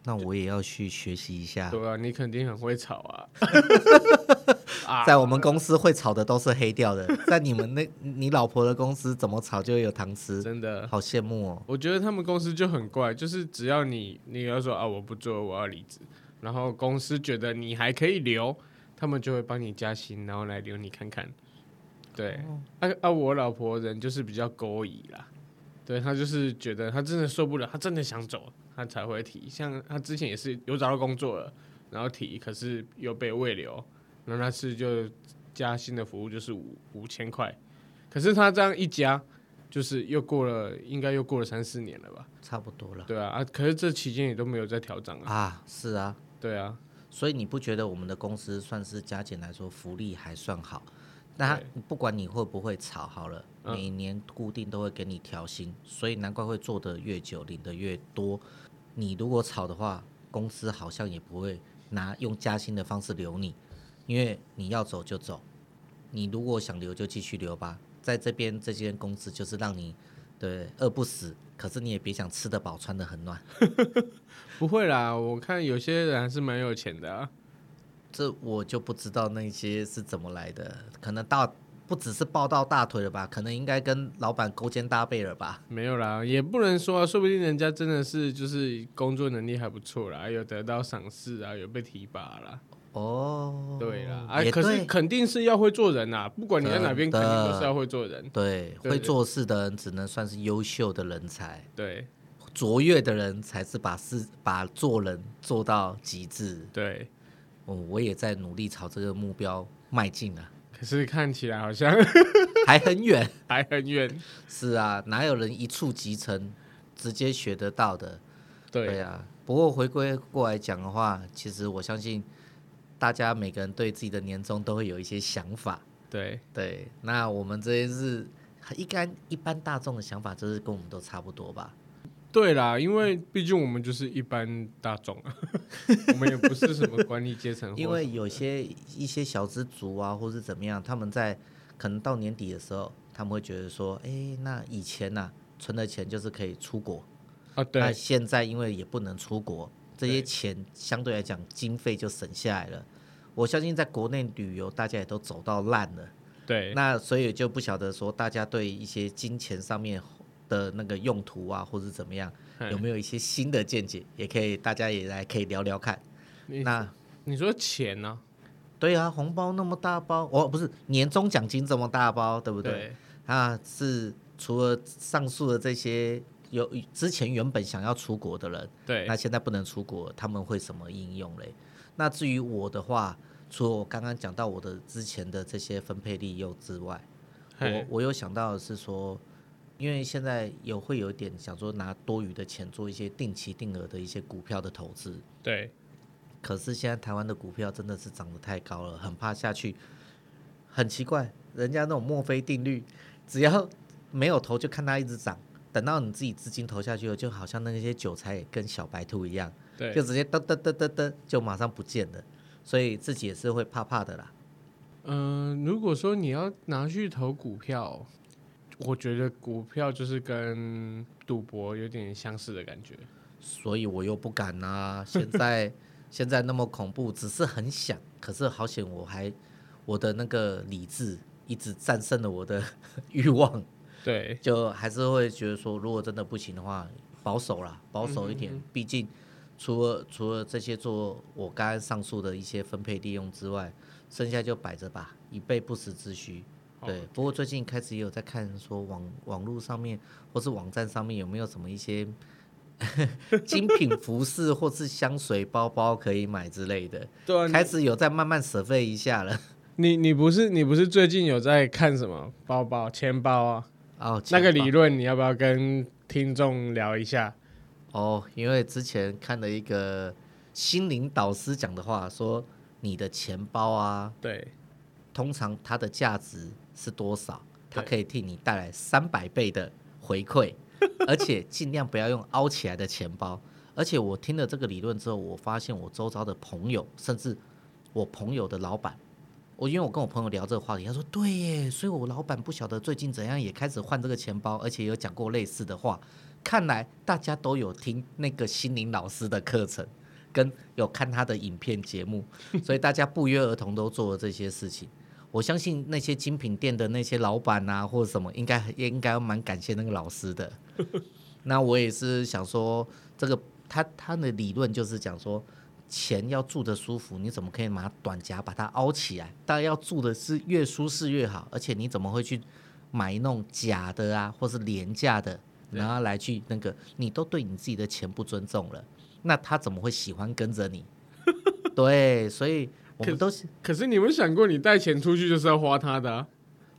那我也要去学习一下。对啊，你肯定很会吵啊。在我们公司会炒的都是黑掉的，在你们那，你老婆的公司怎么炒就会有糖吃，真的好羡慕哦。我觉得他们公司就很怪，就是只要你你要说啊我不做我要离职，然后公司觉得你还可以留，他们就会帮你加薪，然后来留你看看。对，啊啊我老婆人就是比较勾引啦，对，她就是觉得她真的受不了，她真的想走，她才会提。像她之前也是有找到工作了，然后提，可是又被未留。那那次就加新的服务就是五五千块，可是他这样一加，就是又过了，应该又过了三四年了吧？差不多了。对啊，啊，可是这期间也都没有再调整了啊。是啊，对啊，所以你不觉得我们的公司算是加减来说福利还算好？那不管你会不会炒好了，每年固定都会给你调薪，所以难怪会做得越久领得越多。你如果炒的话，公司好像也不会拿用加薪的方式留你。因为你要走就走，你如果想留就继续留吧，在这边这间公司就是让你对饿不死，可是你也别想吃得饱穿得很暖。不会啦，我看有些人还是蛮有钱的啊。这我就不知道那些是怎么来的，可能大不只是抱到大腿了吧，可能应该跟老板勾肩搭背了吧。没有啦，也不能说啊，说不定人家真的是就是工作能力还不错啦，有得到赏识啊，有被提拔啦。哦，对啦，哎，可是肯定是要会做人呐，不管你在哪边，肯定都是要会做人。对，会做事的人只能算是优秀的人才。对，卓越的人才是把事把做人做到极致。对，哦，我也在努力朝这个目标迈进啊。可是看起来好像 还很远，还很远。是啊，哪有人一触即成，直接学得到的？对啊。不过回归过来讲的话，其实我相信。大家每个人对自己的年终都会有一些想法，对对。那我们这些是一般一般大众的想法，就是跟我们都差不多吧？对啦，因为毕竟我们就是一般大众啊，我们也不是什么管理阶层。因为有些一些小资族啊，或是怎么样，他们在可能到年底的时候，他们会觉得说，哎，那以前呐、啊，存的钱就是可以出国啊，对。那现在因为也不能出国。这些钱相对来讲经费就省下来了，我相信在国内旅游大家也都走到烂了，对，那所以就不晓得说大家对一些金钱上面的那个用途啊，或者怎么样，有没有一些新的见解，也可以大家也来可以聊聊看。那你说钱呢？对啊，红包那么大包，哦，不是年终奖金这么大包，对不对？对啊，是除了上述的这些。有之前原本想要出国的人，对，那现在不能出国，他们会什么应用嘞？那至于我的话，除了我刚刚讲到我的之前的这些分配利用之外，我我有想到的是说，因为现在有会有一点想说拿多余的钱做一些定期定额的一些股票的投资，对。可是现在台湾的股票真的是涨得太高了，很怕下去。很奇怪，人家那种墨菲定律，只要没有投就看它一直涨。等到你自己资金投下去了，就好像那些韭菜跟小白兔一样，对，就直接噔噔噔噔噔就马上不见了，所以自己也是会怕怕的啦。嗯、呃，如果说你要拿去投股票，我觉得股票就是跟赌博有点相似的感觉，所以我又不敢啊。现在 现在那么恐怖，只是很想，可是好险我还我的那个理智一直战胜了我的 欲望。对，就还是会觉得说，如果真的不行的话，保守啦，保守一点。嗯、毕竟，除了除了这些做我刚刚上述的一些分配利用之外，剩下就摆着吧，以备不时之需。对，哦、不过最近开始也有在看说网网络上面或是网站上面有没有什么一些 精品服饰或是香水包包可以买之类的。对、啊，开始有在慢慢舍费一下了。你你不是你不是最近有在看什么包包钱包啊？哦，那个理论你要不要跟听众聊一下？哦，因为之前看了一个心灵导师讲的话，说你的钱包啊，对，通常它的价值是多少？它可以替你带来三百倍的回馈，而且尽量不要用凹起来的钱包。而且我听了这个理论之后，我发现我周遭的朋友，甚至我朋友的老板，我因为我跟我朋友聊这个话题，他说对耶，所以我老板不晓得最近怎样也开始换这个钱包，而且有讲过类似的话。看来大家都有听那个心灵老师的课程，跟有看他的影片节目，所以大家不约而同都做了这些事情。我相信那些精品店的那些老板啊，或者什么，应该也应该蛮感谢那个老师的。那我也是想说，这个他他的理论就是讲说，钱要住的舒服，你怎么可以拿短夹把它凹起来？当然要住的是越舒适越好，而且你怎么会去买那种假的啊，或是廉价的，然后来去那个，你都对你自己的钱不尊重了，那他怎么会喜欢跟着你？对，所以。我们都是，可是你们想过，你带钱出去就是要花他的啊？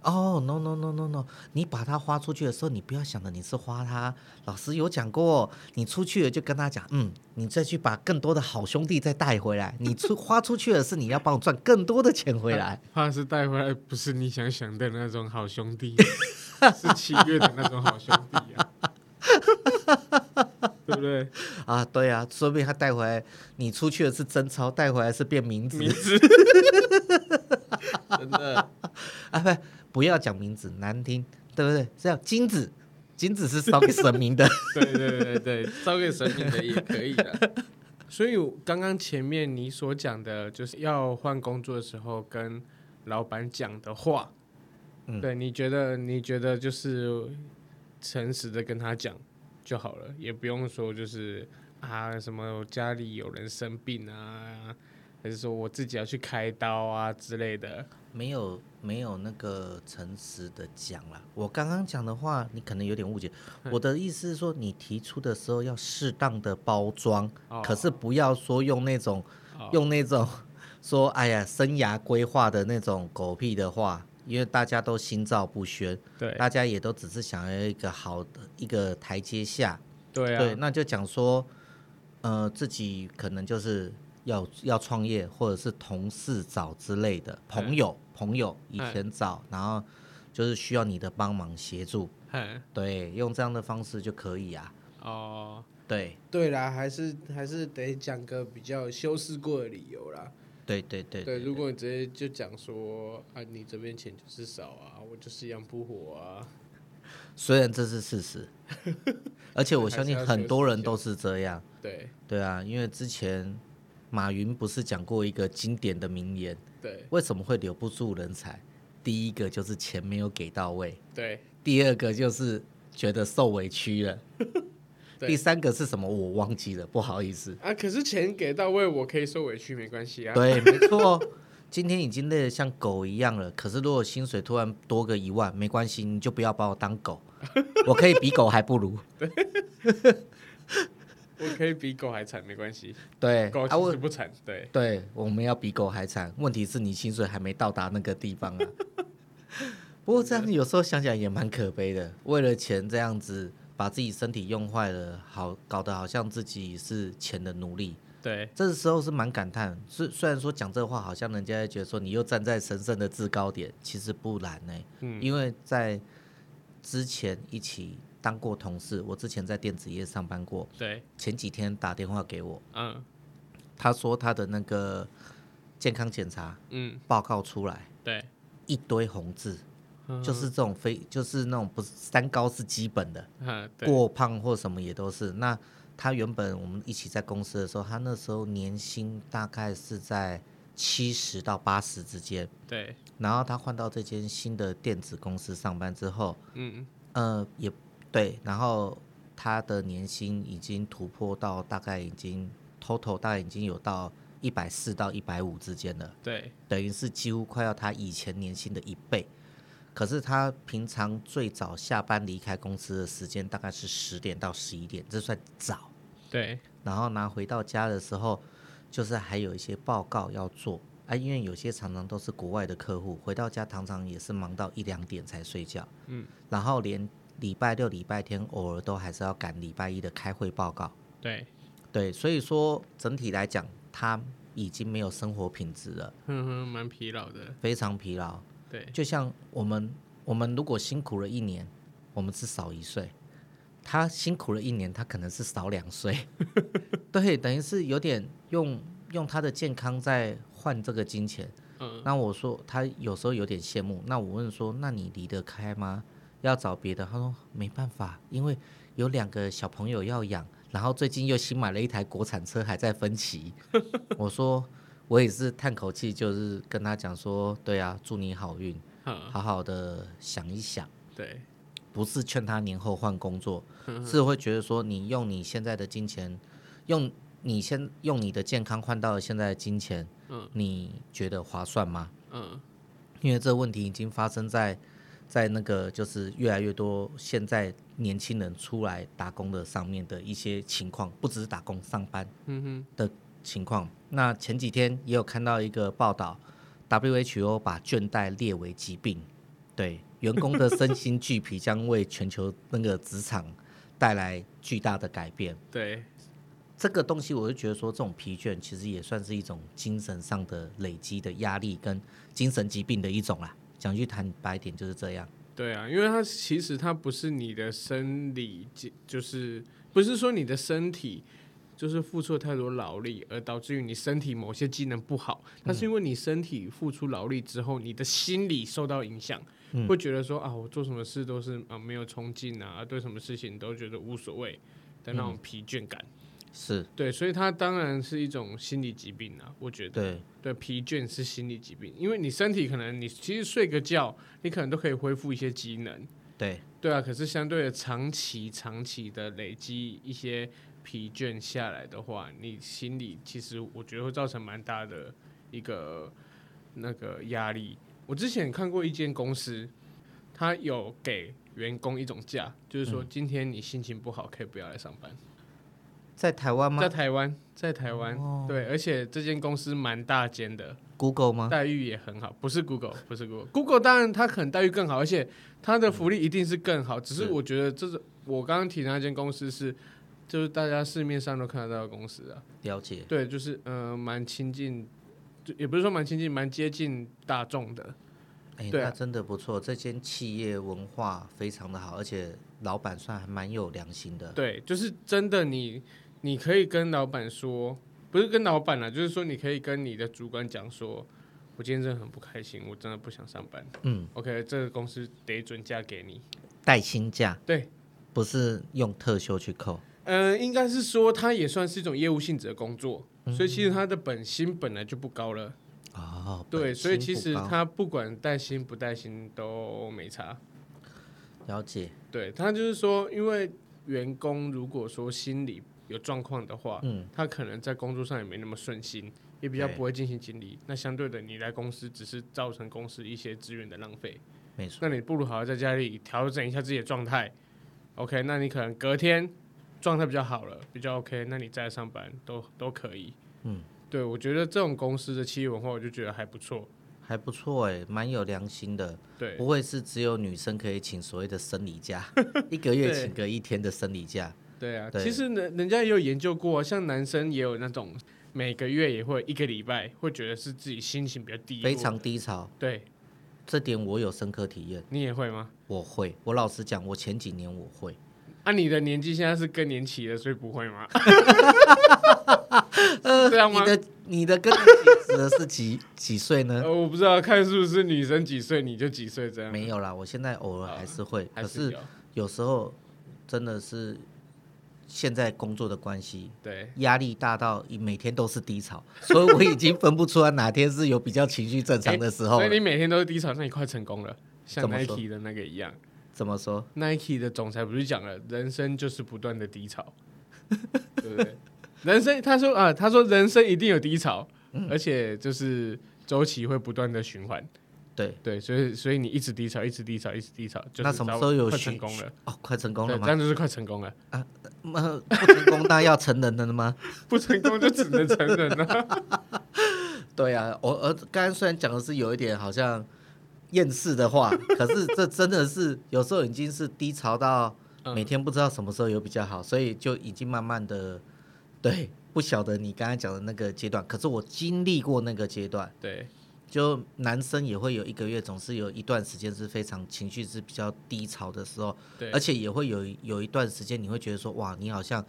哦、oh，no no no no no，你把它花出去的时候，你不要想着你是花他。老师有讲过，你出去了就跟他讲，嗯，你再去把更多的好兄弟再带回来。你出 花出去的是你要帮我赚更多的钱回来。怕是带回来不是你想想的那种好兄弟，是七月的那种好兄弟啊。对不对啊？对啊，说不定他带回来，你出去的是真钞，带回来是变冥纸。冥纸，真的啊？不，不要讲名字，难听，对不对？这样金子，金子是烧给神明的。对对对对，烧给神明的也可以的。所以刚刚前面你所讲的，就是要换工作的时候跟老板讲的话，嗯，对，你觉得？你觉得就是诚实的跟他讲。就好了，也不用说就是啊什么家里有人生病啊，还是说我自己要去开刀啊之类的，没有没有那个诚实的讲了。我刚刚讲的话，你可能有点误解。我的意思是说，你提出的时候要适当的包装，哦，可是不要说用那种，哦，用那种说哎呀生涯规划的那种狗屁的话。因为大家都心照不宣，对，大家也都只是想要一个好的一个台阶下，对啊，对，那就讲说，呃，自己可能就是要要创业，或者是同事找之类的朋友，朋友以前找，然后就是需要你的帮忙协助，对，用这样的方式就可以啊。哦，对，对啦，还是还是得讲个比较修饰过的理由啦。对对对，对，如果你直接就讲说啊，你这边钱就是少啊，我就是一样不活啊。虽然这是事实，而且我相信很多人都是这样。对对啊，因为之前马云不是讲过一个经典的名言？对，为什么会留不住人才？第一个就是钱没有给到位，对。第二个就是觉得受委屈了。第三个是什么？我忘记了，不好意思啊。可是钱给到位，我可以受委屈，没关系啊。对，没错。今天已经累得像狗一样了，可是如果薪水突然多个一万，没关系，你就不要把我当狗，我可以比狗还不如。对，我可以比狗还惨，没关系。对，狗其实不惨。对，对，我们要比狗还惨。问题是你薪水还没到达那个地方啊。不过这样有时候想想也蛮可悲的，为了钱这样子。把自己身体用坏了，好搞得好像自己是钱的奴隶。对，这时候是蛮感叹。虽虽然说讲这话，好像人家觉得说你又站在神圣的制高点，其实不然呢。嗯，因为在之前一起当过同事，我之前在电子业上班过。对，前几天打电话给我，嗯，他说他的那个健康检查，嗯，报告出来，对，一堆红字。就是这种非，就是那种不是三高是基本的，过胖或什么也都是。那他原本我们一起在公司的时候，他那时候年薪大概是在七十到八十之间。对。然后他换到这间新的电子公司上班之后，嗯呃也对，然后他的年薪已经突破到大概已经 total 大概已经有到一百四到一百五之间了。对。等于是几乎快要他以前年薪的一倍。可是他平常最早下班离开公司的时间大概是十点到十一点，这算早。对。然后拿回到家的时候，就是还有一些报告要做啊，因为有些常常都是国外的客户，回到家常常也是忙到一两点才睡觉。嗯。然后连礼拜六、礼拜天偶尔都还是要赶礼拜一的开会报告。对。对，所以说整体来讲，他已经没有生活品质了，嗯哼，蛮疲劳的，非常疲劳。对，就像我们，我们如果辛苦了一年，我们是少一岁；他辛苦了一年，他可能是少两岁。对，等于是有点用用他的健康在换这个金钱。嗯，那我说他有时候有点羡慕。那我问说，那你离得开吗？要找别的？他说没办法，因为有两个小朋友要养。然后最近又新买了一台国产车，还在分期。我说我也是叹口气，就是跟他讲说，对啊，祝你好运，好好的想一想。对，不是劝他年后换工作，是会觉得说，你用你现在的金钱，用你先用你的健康换到了现在的金钱，你觉得划算吗？嗯，因为这个问题已经发生在。在那个就是越来越多现在年轻人出来打工的上面的一些情况，不只是打工上班的情况。那前几天也有看到一个报道，WHO 把倦怠列为疾病，对员工的身心俱疲将为全球那个职场带来巨大的改变。对这个东西，我就觉得说，这种疲倦其实也算是一种精神上的累积的压力跟精神疾病的一种啦。讲句坦白点就是这样。对啊，因为它其实它不是你的生理，就是不是说你的身体就是付出了太多劳力而导致于你身体某些机能不好，它是因为你身体付出劳力之后，你的心理受到影响，嗯、会觉得说啊，我做什么事都是啊没有冲劲啊，对什么事情都觉得无所谓的那种疲倦感。嗯是对，所以它当然是一种心理疾病啊，我觉得。对对，疲倦是心理疾病，因为你身体可能你其实睡个觉，你可能都可以恢复一些机能。对对啊，可是相对的长期长期的累积一些疲倦下来的话，你心里其实我觉得会造成蛮大的一个那个压力。我之前看过一间公司，他有给员工一种假，就是说今天你心情不好，可以不要来上班。在台湾吗？在台湾，在台湾，哦、对，而且这间公司蛮大间的，Google 吗？待遇也很好，不是 Google，不是 Google，Google 当然它可能待遇更好，而且它的福利一定是更好。嗯、只是我觉得这是我刚刚提的那间公司是，就是大家市面上都看得到的公司啊。了解。对，就是呃，蛮亲近，就也不是说蛮亲近，蛮接近大众的。哎、欸，那真的不错，这间企业文化非常的好，而且老板算还蛮有良心的。对，就是真的你。你可以跟老板说，不是跟老板啊，就是说你可以跟你的主管讲说，我今天真的很不开心，我真的不想上班。嗯，OK，这个公司得准假给你，带薪假。对，不是用特休去扣。嗯、呃，应该是说它也算是一种业务性质的工作，嗯、所以其实它的本薪本来就不高了。哦，对，所以其实他不管带薪不带薪都没差。了解。对，他就是说，因为员工如果说心里。有状况的话，嗯，他可能在工作上也没那么顺心，也比较不会进行经理。那相对的，你来公司只是造成公司一些资源的浪费。没错。那你不如好好在家里调整一下自己的状态。OK，那你可能隔天状态比较好了，比较 OK，那你再上班都都可以。嗯，对，我觉得这种公司的企业文化，我就觉得还不错，还不错哎，蛮有良心的。对，不会是只有女生可以请所谓的生理假，一个月请个一天的生理假。对啊，对其实人人家也有研究过，像男生也有那种每个月也会一个礼拜会觉得是自己心情比较低，非常低潮。对，这点我有深刻体验。你也会吗？我会。我老实讲，我前几年我会。啊，你的年纪现在是更年期了，所以不会吗？这样吗？你的你的更年期指的是几几岁呢？呃，我不知道，看是不是女生几岁你就几岁这样。没有啦，我现在偶尔还是会，啊、可是有时候真的是。现在工作的关系，对，压力大到每天都是低潮，所以我已经分不出来哪天是有比较情绪正常的时候。所以你每天都是低潮，那你快成功了，像 Nike 的那个一样。怎么说？Nike 的总裁不是讲了，人生就是不断的低潮，对 不对？人生，他说啊，他说人生一定有低潮，嗯、而且就是周期会不断的循环。对对，所以所以你一直低潮，一直低潮，一直低潮，就是那什么时候有快成功了？哦，快成功了吗？这样就是快成功了啊！那不成功那要成人了吗？不成功就只能成人了。对啊，我呃刚刚虽然讲的是有一点好像厌世的话，可是这真的是有时候已经是低潮到每天不知道什么时候有比较好，所以就已经慢慢的对不晓得你刚才讲的那个阶段，可是我经历过那个阶段。对，就男生也会有一个月，总是有一段时间是非常情绪是比较低潮的时候。对，而且也会有有一段时间，你会觉得说，哇，你好像。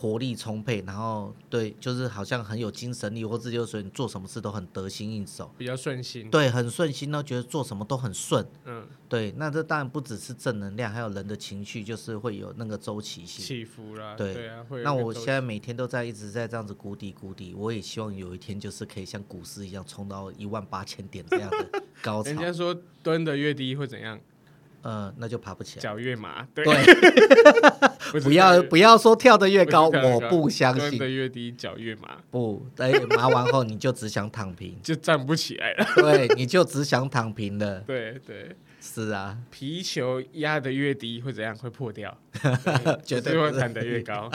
活力充沛，然后对，就是好像很有精神力，或者就是你做什么事都很得心应手，比较顺心。对，很顺心，然后觉得做什么都很顺。嗯，对，那这当然不只是正能量，还有人的情绪，就是会有那个周期性起伏啦。对，对啊，会。那我现在每天都在一直在这样子谷底谷底，我也希望有一天就是可以像股市一样冲到一万八千点这样的 高潮。人家说蹲的越低会怎样？呃，那就爬不起来。脚越麻，对，不要不要说跳得越高，我不相信。蹲得越低，脚越麻。不，等麻完后你就只想躺平，就站不起来了。对，你就只想躺平了。对对，是啊。皮球压得越低会怎样？会破掉，绝对会弹得越高。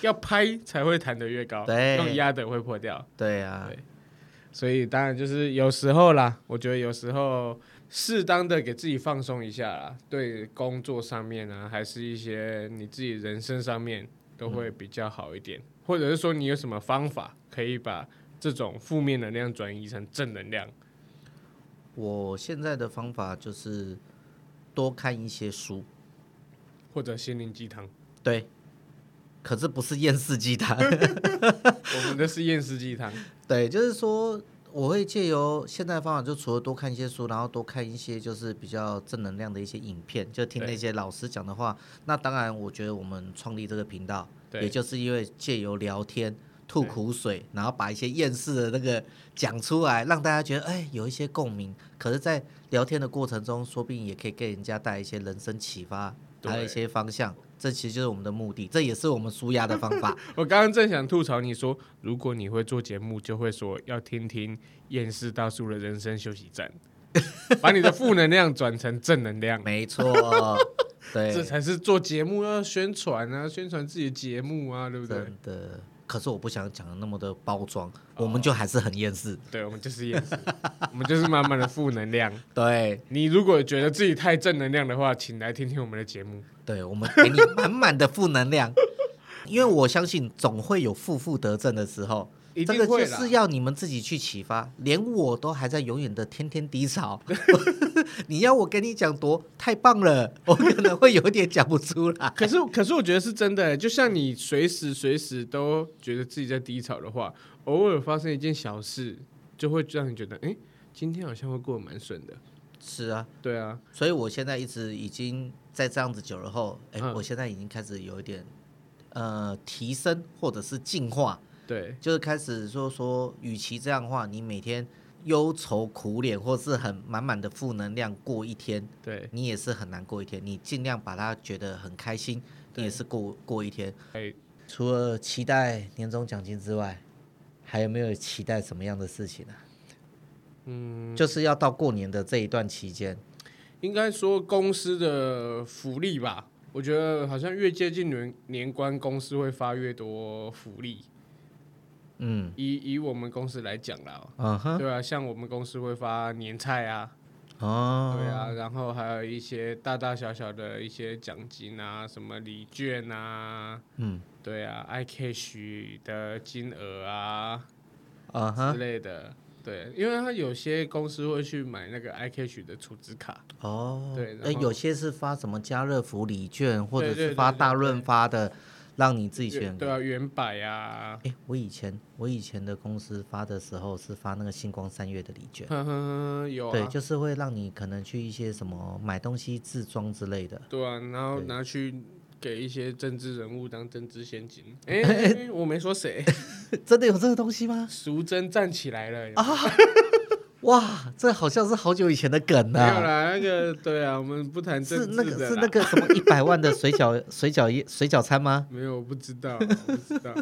要拍才会弹得越高，对，用压的会破掉。对啊，所以当然就是有时候啦，我觉得有时候。适当的给自己放松一下啦，对工作上面啊，还是一些你自己人生上面都会比较好一点。嗯、或者是说，你有什么方法可以把这种负面能量转移成正能量？我现在的方法就是多看一些书，或者心灵鸡汤。对，可是不是厌世鸡汤，我们的是厌世鸡汤。对，就是说。我会借由现在的方法，就除了多看一些书，然后多看一些就是比较正能量的一些影片，就听那些老师讲的话。那当然，我觉得我们创立这个频道，也就是因为借由聊天吐苦水，然后把一些厌世的那个讲出来，让大家觉得哎有一些共鸣。可是，在聊天的过程中，说不定也可以给人家带一些人生启发，还有一些方向。这其实就是我们的目的，这也是我们舒压的方法。我刚刚正想吐槽你说，如果你会做节目，就会说要听听厌世大叔的人生休息站，把你的负能量转成正能量。没错，对，这才是做节目要宣传啊，宣传自己的节目啊，对不对？真的。可是我不想讲的那么的包装，我们就还是很厌世。对，我们就是厌世，我们就是满满的负能量。对，你如果觉得自己太正能量的话，请来听听我们的节目。对，我们给你满满的负能量，因为我相信总会有负负得正的时候。这个就是要你们自己去启发，连我都还在永远的天天低潮。你要我跟你讲多太棒了，我可能会有点讲不出来。可是，可是我觉得是真的，就像你随时随时都觉得自己在低潮的话，偶尔发生一件小事，就会让你觉得，哎，今天好像会过得蛮顺的。是啊，对啊，所以我现在一直已经在这样子久了后，哎，我现在已经开始有一点呃提升或者是进化。对，就是开始说说，与其这样的话，你每天忧愁苦脸，或是很满满的负能量过一天，对你也是很难过一天。你尽量把它觉得很开心，你也是过过一天。除了期待年终奖金之外，还有没有期待什么样的事情呢？嗯，就是要到过年的这一段期间，应该说公司的福利吧。我觉得好像越接近年年关，公司会发越多福利。嗯，以以我们公司来讲啦，嗯哼，对啊，像我们公司会发年菜啊，哦，对啊，然后还有一些大大小小的一些奖金啊，什么礼券啊，嗯，对啊，iCash 的金额啊，啊哈。之类的，对，因为他有些公司会去买那个 iCash 的储值卡，哦，对，哎，有些是发什么家乐福礼券，或者是发大润发的。让你自己选，对啊，原版呀。哎，我以前我以前的公司发的时候是发那个星光三月的礼券，呵呵有、啊，对，就是会让你可能去一些什么买东西自装之类的，对啊，然后拿去给一些政治人物当政治现金。哎，我没说谁，真的有这个东西吗？淑珍站起来了啊！哇，这好像是好久以前的梗啊！没有啦，那个对啊，我们不谈政治是那个是那个什么一百万的水饺 水饺一水饺餐吗？没有，我不知道，我不知道，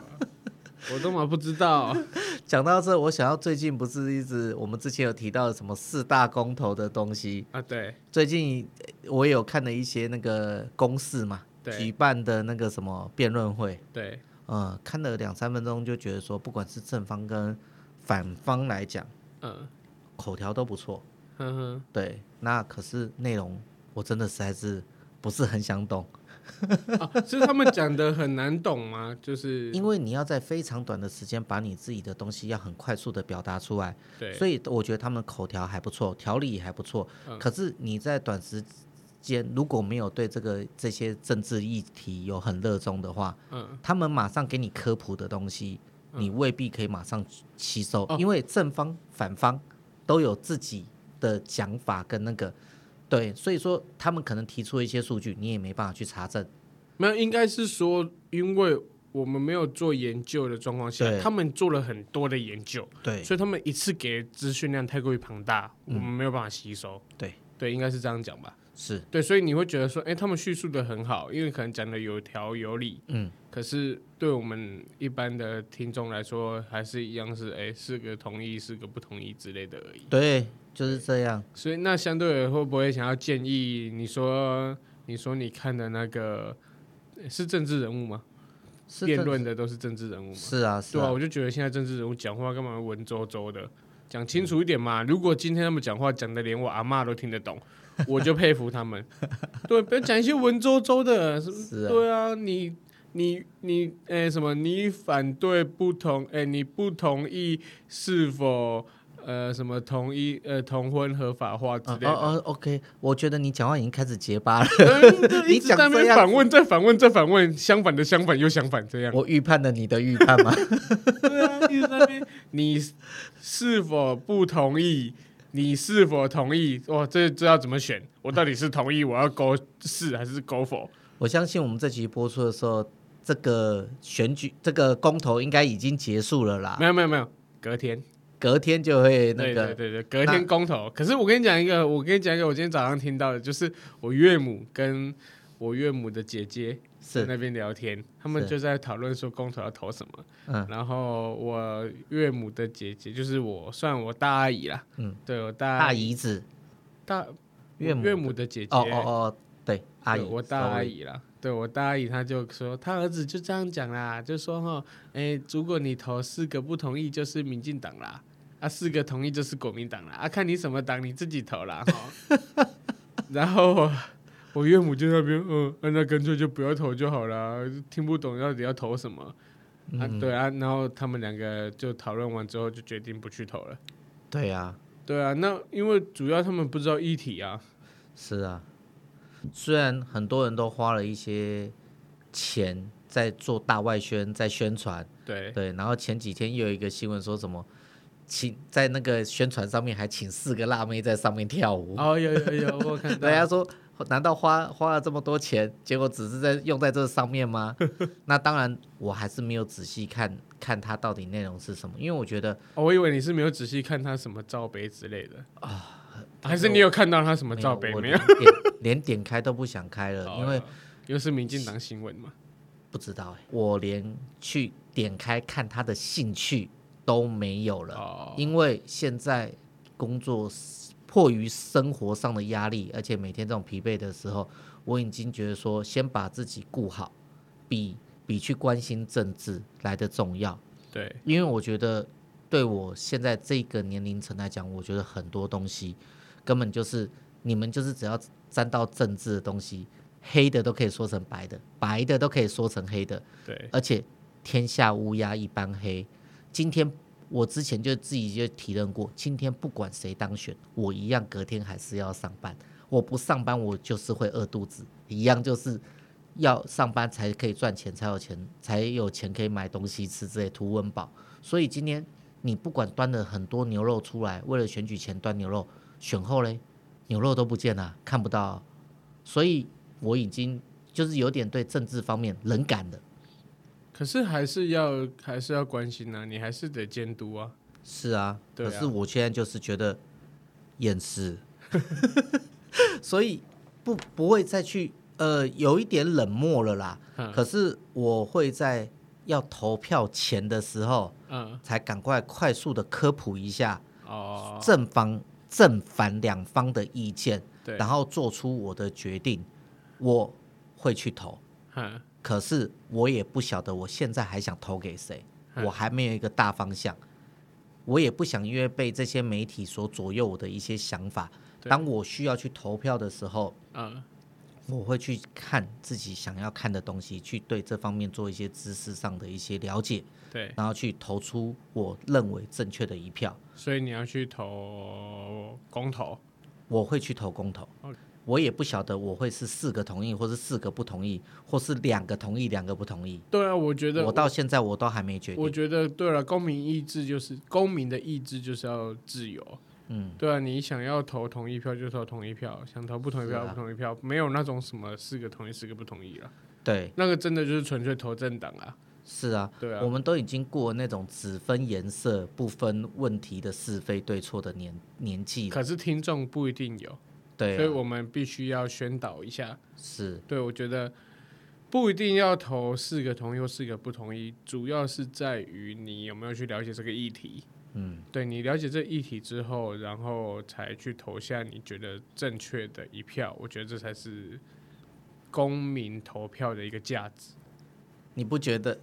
我都嘛不知道。讲到这，我想要最近不是一直我们之前有提到什么四大公投的东西啊？对，最近我有看了一些那个公示嘛，对举办的那个什么辩论会，对，嗯，看了两三分钟就觉得说，不管是正方跟反方来讲，嗯。口条都不错，对，那可是内容我真的实在是不是很想懂。啊，是他们讲的很难懂吗？就是 因为你要在非常短的时间把你自己的东西要很快速的表达出来，对，所以我觉得他们口条还不错，条理也还不错。嗯、可是你在短时间如果没有对这个这些政治议题有很热衷的话，嗯，他们马上给你科普的东西，你未必可以马上吸收，嗯、因为正方反方都有自己的讲法跟那个。对，所以说他们可能提出一些数据，你也没办法去查证。没有，应该是说，因为我们没有做研究的状况下，他们做了很多的研究，对，所以他们一次给资讯量太过于庞大，嗯，我们没有办法吸收。对，对，应该是这样讲吧？是对，所以你会觉得说，哎，他们叙述的很好，因为可能讲的有条有理，嗯，可是对我们一般的听众来说，还是一样是，哎，是个同意，是个不同意之类的而已。对。就是这样，所以那相对会不会想要建议你说，你说你看的那个是政治人物吗？辩论的都是政治人物吗？是啊，是啊，对啊，我就觉得现在政治人物讲话干嘛文绉绉的，讲清楚一点嘛。如果今天他们讲话讲的连我阿妈都听得懂，我就佩服他们。对，不要讲一些文绉绉的，是不是？对啊，你你你，哎、欸，什么？你反对不同？哎、欸，你不同意是否？呃，什么同意呃同婚合法化之类的？哦哦，OK，我觉得你讲话已经开始结巴了。你讲这样反问，再反问，再反问，相反的相反又相反，这样。我预判了你的预判吗？对啊，你那边你是否不同意？你是否同意？哇，这这要怎么选？我到底是同意？我要勾是还是勾否？我相信我们这集播出的时候，这个选举这个公投应该已经结束了啦。没有没有没有，隔天。隔天就会那个，对对对，隔天公投。可是我跟你讲一个，我跟你讲一个，我今天早上听到的，就是我岳母跟我岳母的姐姐在那边聊天，他们就在讨论说公投要投什么。嗯，然后我岳母的姐姐就是我算我大阿姨啦。嗯，对我大大姨子，大岳母岳母的姐姐。哦哦哦，对，阿姨，我大阿姨啦。对我大阿姨，她就说，她儿子就这样讲啦，就说哈，哎，如果你投四个不同意，就是民进党啦。啊，四个同意就是国民党啦啊，看你什么党，你自己投啦。然后我，岳母就在那边，嗯、呃，那干脆就不要投就好了，听不懂到底要投什么。嗯、啊，对啊，然后他们两个就讨论完之后就决定不去投了。对啊，对啊，那因为主要他们不知道议题啊。是啊，虽然很多人都花了一些钱在做大外宣，在宣传，对对，然后前几天又有一个新闻说什么。请在那个宣传上面还请四个辣妹在上面跳舞哦，有有有，我看到。人家说，难道花花了这么多钱，结果只是在用在这上面吗？那当然，我还是没有仔细看看它到底内容是什么，因为我觉得，哦，我以为你是没有仔细看它什么罩杯之类的啊，还是你有看到它什么罩杯没有？没有 连点开都不想开了，因为又是民进党新闻嘛，不知道哎，我连去点开看他的兴趣。都没有了，因为现在工作迫于生活上的压力，而且每天这种疲惫的时候，我已经觉得说，先把自己顾好，比比去关心政治来的重要。对，因为我觉得对我现在这个年龄层来讲，我觉得很多东西根本就是你们就是只要沾到政治的东西，黑的都可以说成白的，白的都可以说成黑的。对，而且天下乌鸦一般黑。今天我之前就自己就提问过，今天不管谁当选，我一样隔天还是要上班。我不上班，我就是会饿肚子，一样就是要上班才可以赚钱，才有钱，才有钱可以买东西吃之类图温饱。所以今天你不管端了很多牛肉出来，为了选举前端牛肉，选后嘞牛肉都不见了，看不到。所以我已经就是有点对政治方面冷感了。可是还是要还是要关心啊，你还是得监督啊。是啊，对啊，可是我现在就是觉得厌世，所以不不会再去呃有一点冷漠了啦。可是我会在要投票前的时候，嗯，才赶快快速的科普一下哦。正方正反两方的意见，对，然后做出我的决定，我会去投。可是我也不晓得我现在还想投给谁，我还没有一个大方向，我也不想因为被这些媒体所左右我的一些想法。当我需要去投票的时候，我会去看自己想要看的东西，去对这方面做一些知识上的一些了解，对，然后去投出我认为正确的一票。所以你要去投公投，我会去投公投。我也不晓得我会是四个同意，或是四个不同意，或是两个同意，两个不同意。对啊，我觉得我，我到现在我都还没决定。我觉得对了，公民意志就是公民的意志就是要自由。嗯，对啊，你想要投同意票就投同意票，想投不同意票不同意票，啊、没有那种什么四个同意四个不同意了。对，那个真的就是纯粹投政党啊。是啊，对啊，我们都已经过那种只分颜色不分问题的是非对错的年年纪了。可是听众不一定有。对、啊，所以我们必须要宣导一下。是，对，我觉得不一定要投四个同意或四个不同意，主要是在于你有没有去了解这个议题。嗯，对，你了解这议题之后，然后才去投下你觉得正确的一票。我觉得这才是公民投票的一个价值。你不觉得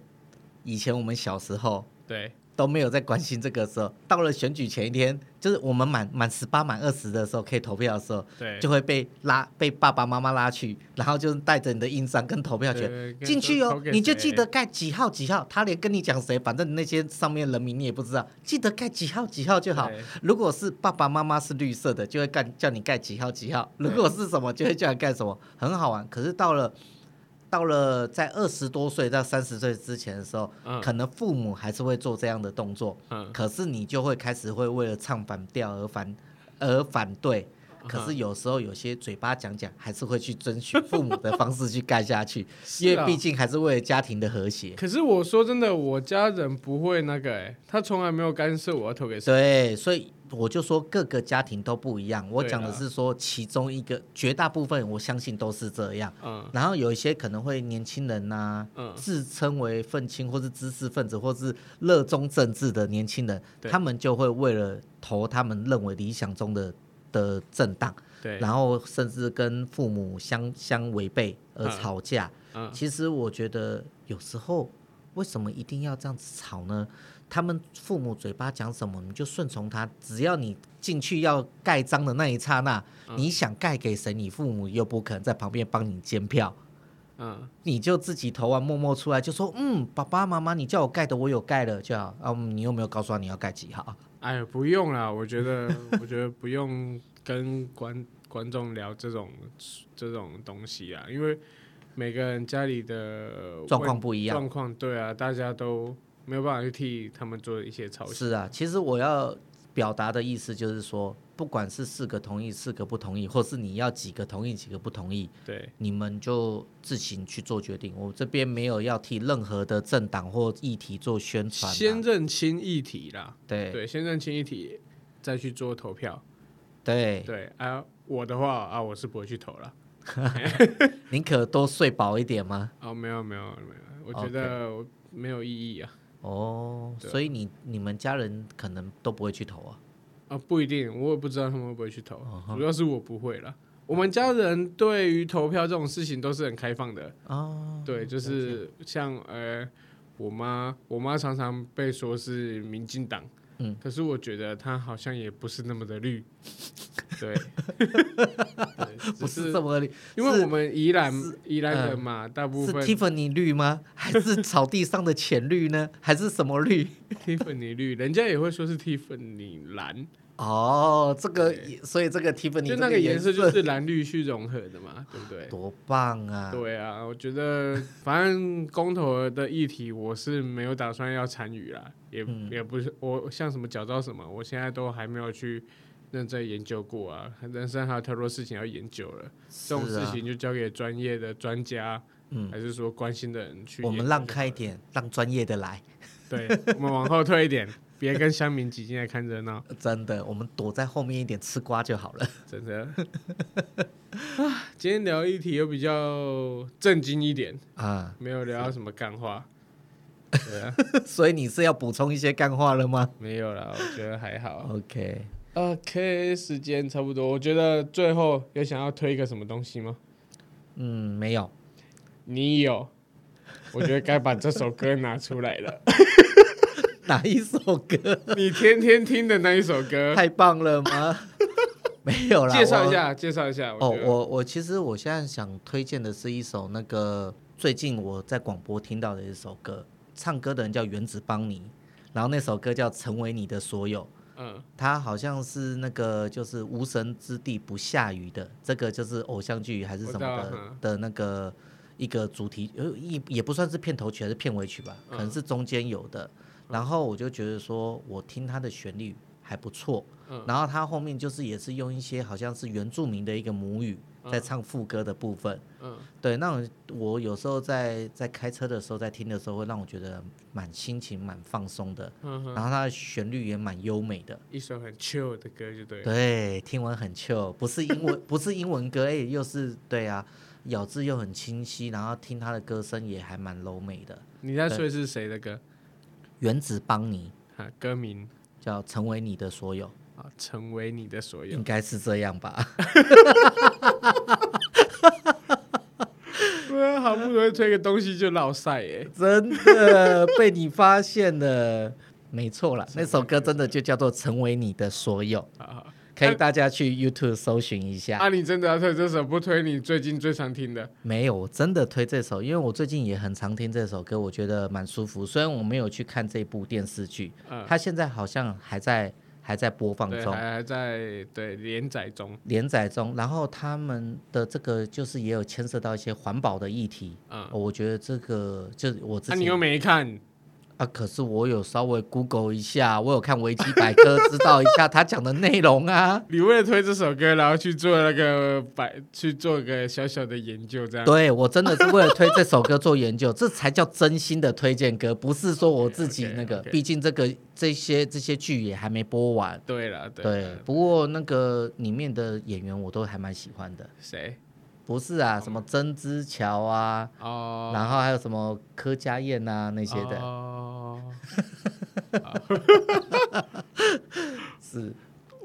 以前我们小时候？对。都没有在关心这个时候，到了选举前一天，就是我们满满十八满二十的时候可以投票的时候，对，就会被拉被爸爸妈妈拉去，然后就带着你的印章跟投票权进去哦，你就记得盖几号几号，他连跟你讲谁，反正那些上面人名你也不知道，记得盖几号几号就好。如果是爸爸妈妈是绿色的，就会盖叫你盖几号几号；如果是什么，就会叫你盖什么，很好玩。可是到了。到了在二十多岁到三十岁之前的时候，嗯，可能父母还是会做这样的动作，嗯，可是你就会开始会为了唱反调而反而反对，可是有时候有些嘴巴讲讲，还是会去遵循父母的方式去干下去，因为毕竟还是为了家庭的和谐。可是我说真的，我家人不会那个，哎，他从来没有干涉我要投给谁。对，所以。我就说各个家庭都不一样，我讲的是说其中一个，绝大部分我相信都是这样。嗯，然后有一些可能会年轻人呐、啊，嗯，自称为愤青或是知识分子或是热衷政治的年轻人，他们就会为了投他们认为理想中的的政党，对，然后甚至跟父母相相违背而吵架。嗯，其实我觉得有时候为什么一定要这样子吵呢？他们父母嘴巴讲什么，你就顺从他。只要你进去要盖章的那一刹那，嗯、你想盖给谁，你父母又不可能在旁边帮你监票。嗯，你就自己投完默默出来，就说：“嗯，爸爸妈妈，你叫我盖的，我有盖了，就好。”啊，你有没有告诉他你要盖几号？哎呀，不用啦，我觉得，我觉得不用跟观观众聊这种这种东西啊，因为每个人家里的状况不一样，状况对啊，大家都。没有办法去替他们做一些操心。是啊，其实我要表达的意思就是说，不管是四个同意，四个不同意，或是你要几个同意，几个不同意，对，你们就自行去做决定。我这边没有要替任何的政党或议题做宣传。先认清议题啦，对对，先认清议题，再去做投票。对对啊，我的话啊，我是不会去投了。宁可多睡饱一点吗？哦，没有没有没有，我觉得没有意义啊。哦，所以你你们家人可能都不会去投啊？啊，不一定，我也不知道他们会不会去投，主要是我不会啦。我们家人对于投票这种事情都是很开放的哦。对，就是像呃，我妈，我妈常常被说是民进党。嗯，可是我觉得她好像也不是那么的绿，对，不是这么绿，因为我们宜兰宜兰人嘛，大部分是 Tiffany 绿吗？还是草地上的浅绿呢？还是什么绿？Tiffany 绿，人家也会说是 Tiffany 蓝。哦，这个，所以这个 Tiffany 就那个颜色就是蓝绿去融合的嘛，对不对？多棒啊！对啊，我觉得反正公投的议题我是没有打算要参与啦，也、嗯、也不是我像什么缴召什么，我现在都还没有去认真研究过啊。人生还有太多事情要研究了，这种事情就交给专业的专家，嗯，还是说关心的人去。我们让开一点，让专业的来。对，我们往后退一点。别跟乡民挤进来看热闹，真的，我们躲在后面一点吃瓜就好了。真的，啊，今天聊议题又比较震惊一点啊，没有聊到什么干话。对啊，所以你是要补充一些干话了吗？没有啦，我觉得还好。OK，OK，时间差不多。我觉得最后有想要推一个什么东西吗？嗯，没有。你有？我觉得该把这首歌拿出来了。哪一首歌？你天天听的那一首歌，太棒了吗？没有啦。介绍一下，介绍一下。哦，我我其实我现在想推荐的是一首那个最近我在广播听到的一首歌，唱歌的人叫原子邦尼，然后那首歌叫《成为你的所有》。嗯，他好像是那个就是无神之地不下雨的，这个就是偶像剧还是什么的的那个一个主题，呃，也也不算是片头曲还是片尾曲吧，可能是中间有的。然后我就觉得说，我听他的旋律还不错，然后他后面就是也是用一些好像是原住民的一个母语。在唱副歌的部分，嗯，对，那种我有时候在在开车的时候，在听的时候，会让我觉得蛮心情蛮放松的，嗯，然后它的旋律也蛮优美的，一首很 chill 的歌就对了，对，听完很 chill，不是英文，不是英文歌，哎，又是对啊，咬字又很清晰，然后听他的歌声也还蛮柔美的。你在说的是谁的歌？原子邦尼，啊，歌名。叫《成为你的所有》。成为你的所有，应该是这样吧？对啊，好不容易推个东西就落赛耶，真的被你发现了。没错啦，那首歌真的就叫做《成为你的所有》。可以大家去 YouTube 搜寻一下。啊，你真的要推这首，不推你最近最常听的？没有，我真的推这首，因为我最近也很常听这首歌，我觉得蛮舒服。虽然我没有去看这部电视剧，嗯，它现在好像还在。还在播放中，还在对连载中，连载中。然后他们的这个就是也有牵涉到一些环保的议题，嗯，我觉得这个就我自己，那你又没看。啊！可是我有稍微 Google 一下，我有看维基百科，知道一下他讲的内容啊。你为了推这首歌，然后去做那个百去做个小小的研究，这样？对，我真的是为了推这首歌做研究，这才叫真心的推荐歌，不是说我自己那个。Okay, okay, okay. 毕竟这个这些这些剧也还没播完。对了，对，对。不过那个里面的演员我都还蛮喜欢的。谁？不是啊，什么曾之乔啊，哦，然后还有什么柯家燕啊那些的。哦，是，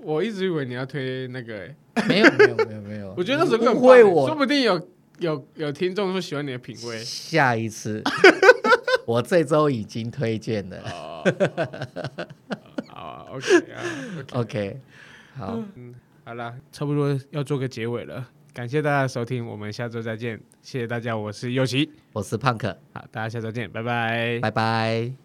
我一直以为你要推那个，没有没有没有没有，我觉得那首歌会我，说不定有有有听众说喜欢你的品味。下一次，我这周已经推荐了。好，OK 啊，OK，好，嗯，好了，差不多要做个结尾了。感谢大家的收听，我们下周再见。谢谢大家，我是右奇，我是胖克，好，大家下周见，拜拜，拜拜。